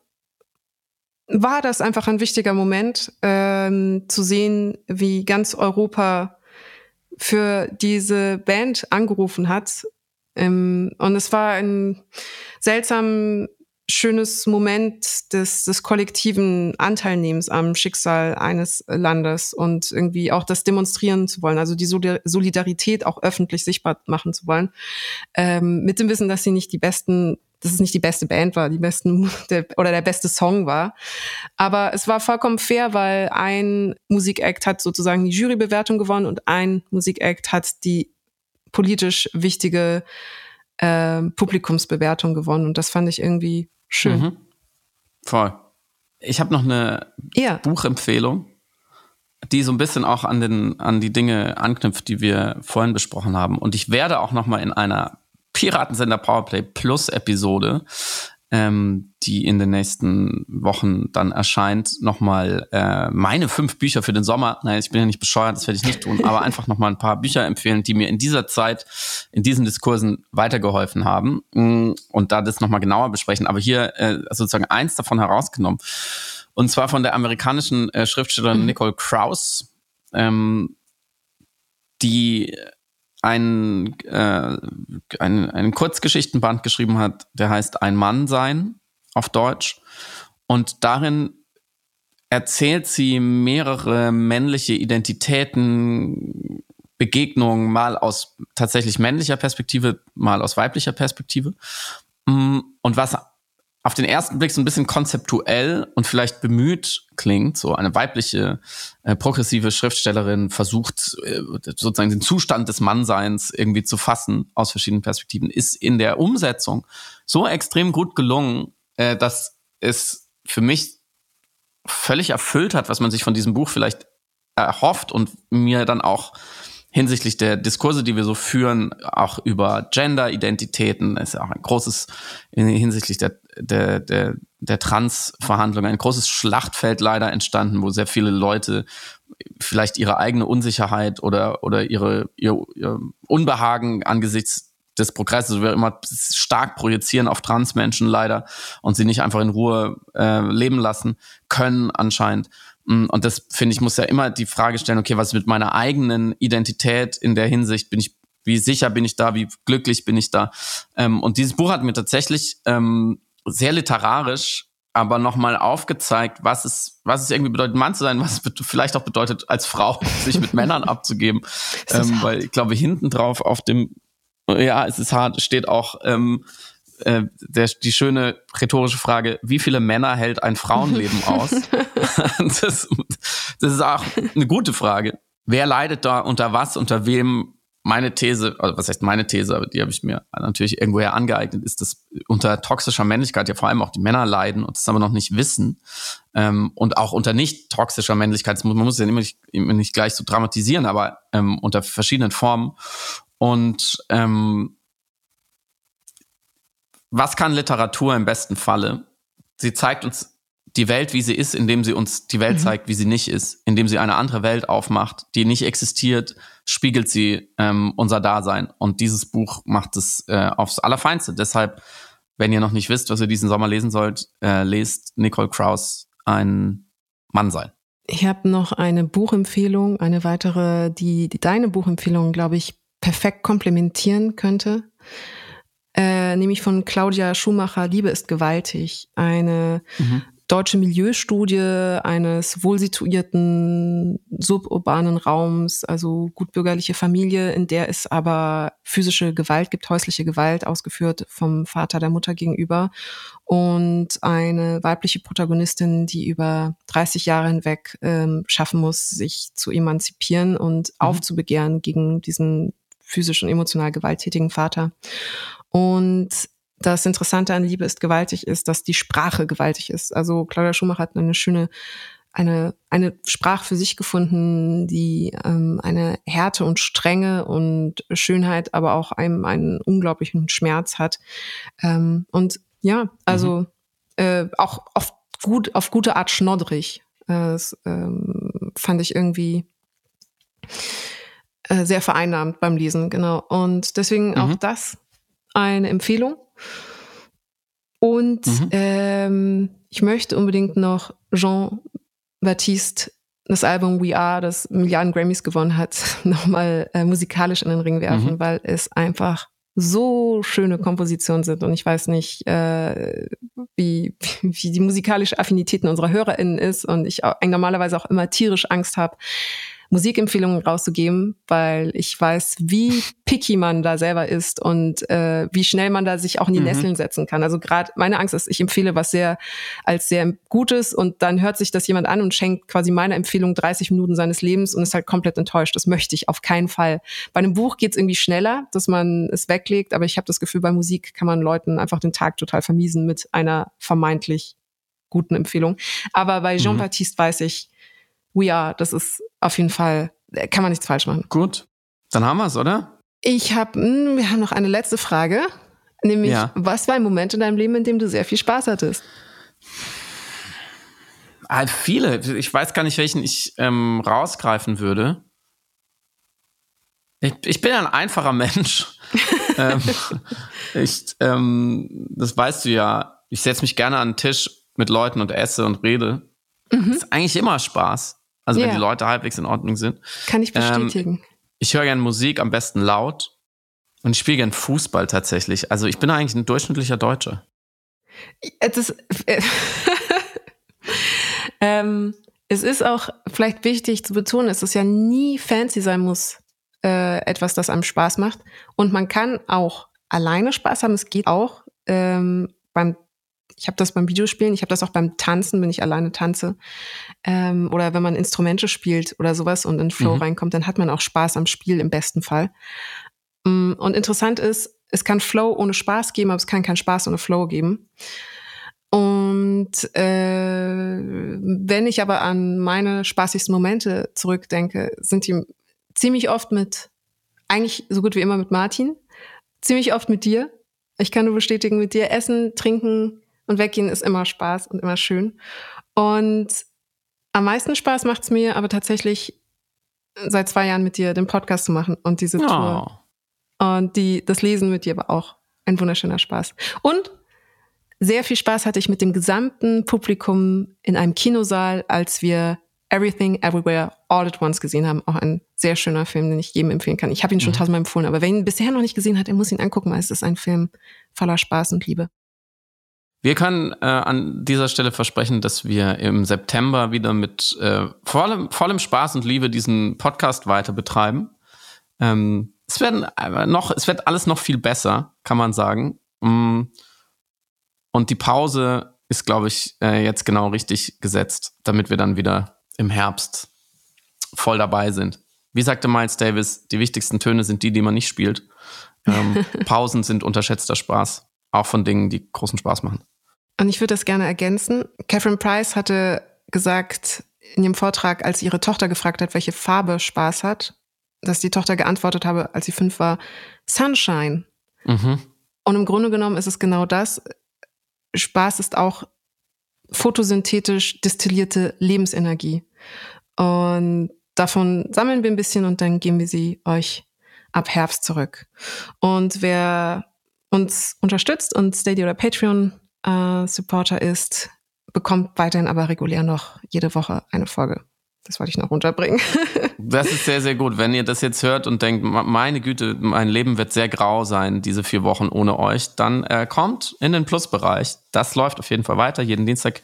war das einfach ein wichtiger Moment, ähm, zu sehen, wie ganz Europa für diese Band angerufen hat. Ähm, und es war ein seltsam schönes Moment des, des kollektiven Anteilnehmens am Schicksal eines Landes und irgendwie auch das demonstrieren zu wollen, also die Solidarität auch öffentlich sichtbar machen zu wollen, ähm, mit dem Wissen, dass sie nicht die besten dass es nicht die beste Band war, die besten [LAUGHS] der, oder der beste Song war. Aber es war vollkommen fair, weil ein Musikact hat sozusagen die Jurybewertung gewonnen und ein Musikact hat die politisch wichtige äh, Publikumsbewertung gewonnen. Und das fand ich irgendwie schön. Mhm. Voll. Ich habe noch eine ja. Buchempfehlung, die so ein bisschen auch an, den, an die Dinge anknüpft, die wir vorhin besprochen haben. Und ich werde auch noch mal in einer Piratensender Powerplay Plus Episode, ähm, die in den nächsten Wochen dann erscheint, nochmal äh, meine fünf Bücher für den Sommer. Nein, ich bin ja nicht bescheuert, das werde ich nicht tun, aber einfach nochmal ein paar Bücher empfehlen, die mir in dieser Zeit, in diesen Diskursen weitergeholfen haben mm, und da das nochmal genauer besprechen. Aber hier äh, sozusagen eins davon herausgenommen. Und zwar von der amerikanischen äh, Schriftstellerin mhm. Nicole Krauss, ähm, die einen, äh, einen, einen Kurzgeschichtenband geschrieben hat, der heißt Ein Mann sein auf Deutsch. Und darin erzählt sie mehrere männliche Identitäten, Begegnungen, mal aus tatsächlich männlicher Perspektive, mal aus weiblicher Perspektive. Mm, und was auf den ersten Blick so ein bisschen konzeptuell und vielleicht bemüht klingt, so eine weibliche, äh, progressive Schriftstellerin versucht äh, sozusagen den Zustand des Mannseins irgendwie zu fassen aus verschiedenen Perspektiven, ist in der Umsetzung so extrem gut gelungen, äh, dass es für mich völlig erfüllt hat, was man sich von diesem Buch vielleicht erhofft und mir dann auch hinsichtlich der Diskurse, die wir so führen, auch über Gender-Identitäten, ist ja auch ein großes, hinsichtlich der, der, der, der Trans-Verhandlungen, ein großes Schlachtfeld leider entstanden, wo sehr viele Leute vielleicht ihre eigene Unsicherheit oder, oder ihre, ihr, ihr Unbehagen angesichts des Progresses, wir immer stark projizieren auf Transmenschen leider und sie nicht einfach in Ruhe äh, leben lassen können anscheinend. Mm, und das finde ich, muss ja immer die Frage stellen, okay, was ist mit meiner eigenen Identität in der Hinsicht? Bin ich, wie sicher bin ich da? Wie glücklich bin ich da? Ähm, und dieses Buch hat mir tatsächlich ähm, sehr literarisch aber nochmal aufgezeigt, was es, was es irgendwie bedeutet, Mann zu sein, was es vielleicht auch bedeutet, als Frau [LAUGHS] sich mit Männern abzugeben. Ähm, weil ich glaube, hinten drauf auf dem, ja, es ist hart, steht auch, ähm, äh, der, die schöne rhetorische Frage, wie viele Männer hält ein Frauenleben [LAUGHS] aus? [LAUGHS] das, das ist auch eine gute Frage. Wer leidet da unter was, unter wem? Meine These, also was heißt meine These, aber die habe ich mir natürlich irgendwoher angeeignet, ist, dass unter toxischer Männlichkeit ja vor allem auch die Männer leiden und das aber noch nicht wissen. Ähm, und auch unter nicht toxischer Männlichkeit, man muss ja immer nicht, immer nicht gleich so dramatisieren, aber ähm, unter verschiedenen Formen. Und ähm, was kann Literatur im besten Falle? Sie zeigt uns die Welt, wie sie ist, indem sie uns die Welt mhm. zeigt, wie sie nicht ist, indem sie eine andere Welt aufmacht, die nicht existiert, spiegelt sie ähm, unser Dasein. Und dieses Buch macht es äh, aufs Allerfeinste. Deshalb, wenn ihr noch nicht wisst, was ihr diesen Sommer lesen sollt, äh, lest Nicole Kraus ein Mann sein. Ich habe noch eine Buchempfehlung, eine weitere, die, die deine Buchempfehlung, glaube ich, perfekt komplementieren könnte äh, nämlich von Claudia Schumacher, Liebe ist gewaltig, eine mhm. deutsche Milieustudie eines wohlsituierten suburbanen Raums, also gutbürgerliche Familie, in der es aber physische Gewalt gibt, häusliche Gewalt ausgeführt vom Vater der Mutter gegenüber und eine weibliche Protagonistin, die über 30 Jahre hinweg ähm, schaffen muss, sich zu emanzipieren und mhm. aufzubegehren gegen diesen physisch und emotional gewalttätigen Vater. Und das Interessante an Liebe ist gewaltig ist, dass die Sprache gewaltig ist. Also Claudia Schumacher hat eine schöne eine, eine Sprache für sich gefunden, die ähm, eine Härte und Strenge und Schönheit, aber auch einem einen unglaublichen Schmerz hat. Ähm, und ja, also mhm. äh, auch auf gut, auf gute Art schnoddrig. Äh, das ähm, fand ich irgendwie äh, sehr vereinnahmt beim Lesen, genau. Und deswegen mhm. auch das eine Empfehlung. Und mhm. ähm, ich möchte unbedingt noch Jean-Baptiste, das Album We Are, das Milliarden Grammys gewonnen hat, [LAUGHS] nochmal äh, musikalisch in den Ring werfen, mhm. weil es einfach so schöne Kompositionen sind. Und ich weiß nicht, äh, wie, [LAUGHS] wie die musikalische Affinitäten unserer HörerInnen ist. Und ich normalerweise auch immer tierisch Angst habe, Musikempfehlungen rauszugeben, weil ich weiß, wie picky man da selber ist und äh, wie schnell man da sich auch in die mhm. Nesseln setzen kann. Also gerade meine Angst ist, ich empfehle was sehr als sehr Gutes und dann hört sich das jemand an und schenkt quasi meine Empfehlung 30 Minuten seines Lebens und ist halt komplett enttäuscht. Das möchte ich auf keinen Fall. Bei einem Buch geht's irgendwie schneller, dass man es weglegt, aber ich habe das Gefühl, bei Musik kann man Leuten einfach den Tag total vermiesen mit einer vermeintlich guten Empfehlung. Aber bei Jean-Baptiste mhm. weiß ich, We Are, das ist auf jeden Fall, äh, kann man nichts falsch machen. Gut, dann haben wir es, oder? Ich habe, hm, wir haben noch eine letzte Frage, nämlich, ja. was war ein Moment in deinem Leben, in dem du sehr viel Spaß hattest? Ah, viele. Ich weiß gar nicht, welchen ich ähm, rausgreifen würde. Ich, ich bin ein einfacher Mensch. [LAUGHS] ähm, ich, ähm, das weißt du ja. Ich setze mich gerne an den Tisch mit Leuten und esse und rede. Mhm. Das ist eigentlich immer Spaß. Also yeah. wenn die Leute halbwegs in Ordnung sind. Kann ich bestätigen. Ähm, ich höre gerne Musik, am besten laut. Und ich spiele gerne Fußball tatsächlich. Also ich bin eigentlich ein durchschnittlicher Deutscher. Das, äh, [LAUGHS] ähm, es ist auch vielleicht wichtig zu betonen, dass es ja nie fancy sein muss, äh, etwas, das einem Spaß macht. Und man kann auch alleine Spaß haben. Es geht auch ähm, beim ich habe das beim Videospielen, ich habe das auch beim Tanzen, wenn ich alleine tanze. Ähm, oder wenn man Instrumente spielt oder sowas und in Flow mhm. reinkommt, dann hat man auch Spaß am Spiel im besten Fall. Mm, und interessant ist, es kann Flow ohne Spaß geben, aber es kann keinen Spaß ohne Flow geben. Und äh, wenn ich aber an meine spaßigsten Momente zurückdenke, sind die ziemlich oft mit, eigentlich so gut wie immer mit Martin, ziemlich oft mit dir. Ich kann nur bestätigen, mit dir essen, trinken, und weggehen ist immer Spaß und immer schön. Und am meisten Spaß macht es mir aber tatsächlich seit zwei Jahren mit dir den Podcast zu machen und diese oh. Tour. Und die, das Lesen mit dir war auch ein wunderschöner Spaß. Und sehr viel Spaß hatte ich mit dem gesamten Publikum in einem Kinosaal, als wir Everything Everywhere All at Once gesehen haben. Auch ein sehr schöner Film, den ich jedem empfehlen kann. Ich habe ihn schon mhm. tausendmal empfohlen, aber wer ihn bisher noch nicht gesehen hat, der muss ihn angucken, weil es ist ein Film voller Spaß und Liebe. Wir können äh, an dieser Stelle versprechen, dass wir im September wieder mit äh, vollem, vollem Spaß und Liebe diesen Podcast weiter betreiben. Ähm, es werden noch, es wird alles noch viel besser, kann man sagen. Mm. Und die Pause ist, glaube ich, äh, jetzt genau richtig gesetzt, damit wir dann wieder im Herbst voll dabei sind. Wie sagte Miles Davis, die wichtigsten Töne sind die, die man nicht spielt. Ähm, [LAUGHS] Pausen sind unterschätzter Spaß, auch von Dingen, die großen Spaß machen. Und ich würde das gerne ergänzen. Catherine Price hatte gesagt in ihrem Vortrag, als ihre Tochter gefragt hat, welche Farbe Spaß hat, dass die Tochter geantwortet habe, als sie fünf war, Sunshine. Mhm. Und im Grunde genommen ist es genau das. Spaß ist auch photosynthetisch destillierte Lebensenergie. Und davon sammeln wir ein bisschen und dann geben wir sie euch ab Herbst zurück. Und wer uns unterstützt und Steady oder Patreon äh, Supporter ist, bekommt weiterhin aber regulär noch jede Woche eine Folge. Das wollte ich noch runterbringen. [LAUGHS] das ist sehr, sehr gut. Wenn ihr das jetzt hört und denkt, meine Güte, mein Leben wird sehr grau sein, diese vier Wochen ohne euch, dann äh, kommt in den Plusbereich. Das läuft auf jeden Fall weiter. Jeden Dienstag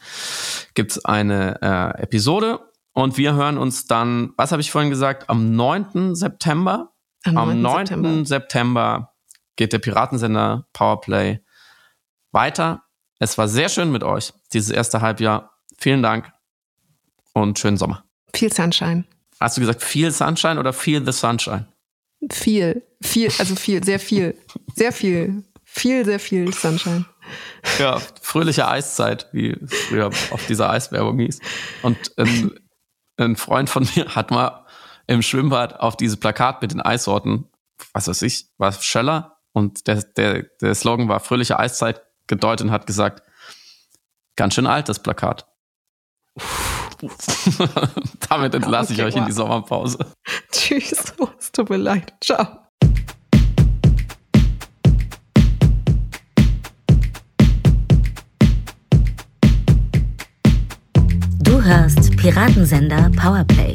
gibt's eine äh, Episode. Und wir hören uns dann, was habe ich vorhin gesagt, am 9. September. Am 9. Am 9. September. September geht der Piratensender Powerplay weiter. Es war sehr schön mit euch, dieses erste Halbjahr. Vielen Dank und schönen Sommer. Viel Sunshine. Hast du gesagt viel Sunshine oder viel the Sunshine? Viel, viel, also viel, sehr viel, sehr viel, viel, sehr viel Sunshine. Ja, fröhliche Eiszeit, wie es früher auf dieser Eiswerbung hieß. Und ein, ein Freund von mir hat mal im Schwimmbad auf dieses Plakat mit den Eisorten, was weiß ich, war Scheller und der, der, der Slogan war fröhliche Eiszeit, gedeutet und hat gesagt, ganz schön alt, das Plakat. [LAUGHS] Damit entlasse okay, ich euch wow. in die Sommerpause. [LAUGHS] Tschüss, es tut mir leid. Ciao. Du hörst Piratensender Powerplay.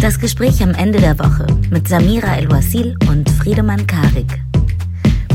Das Gespräch am Ende der Woche mit Samira El-Wasil und Friedemann Karik.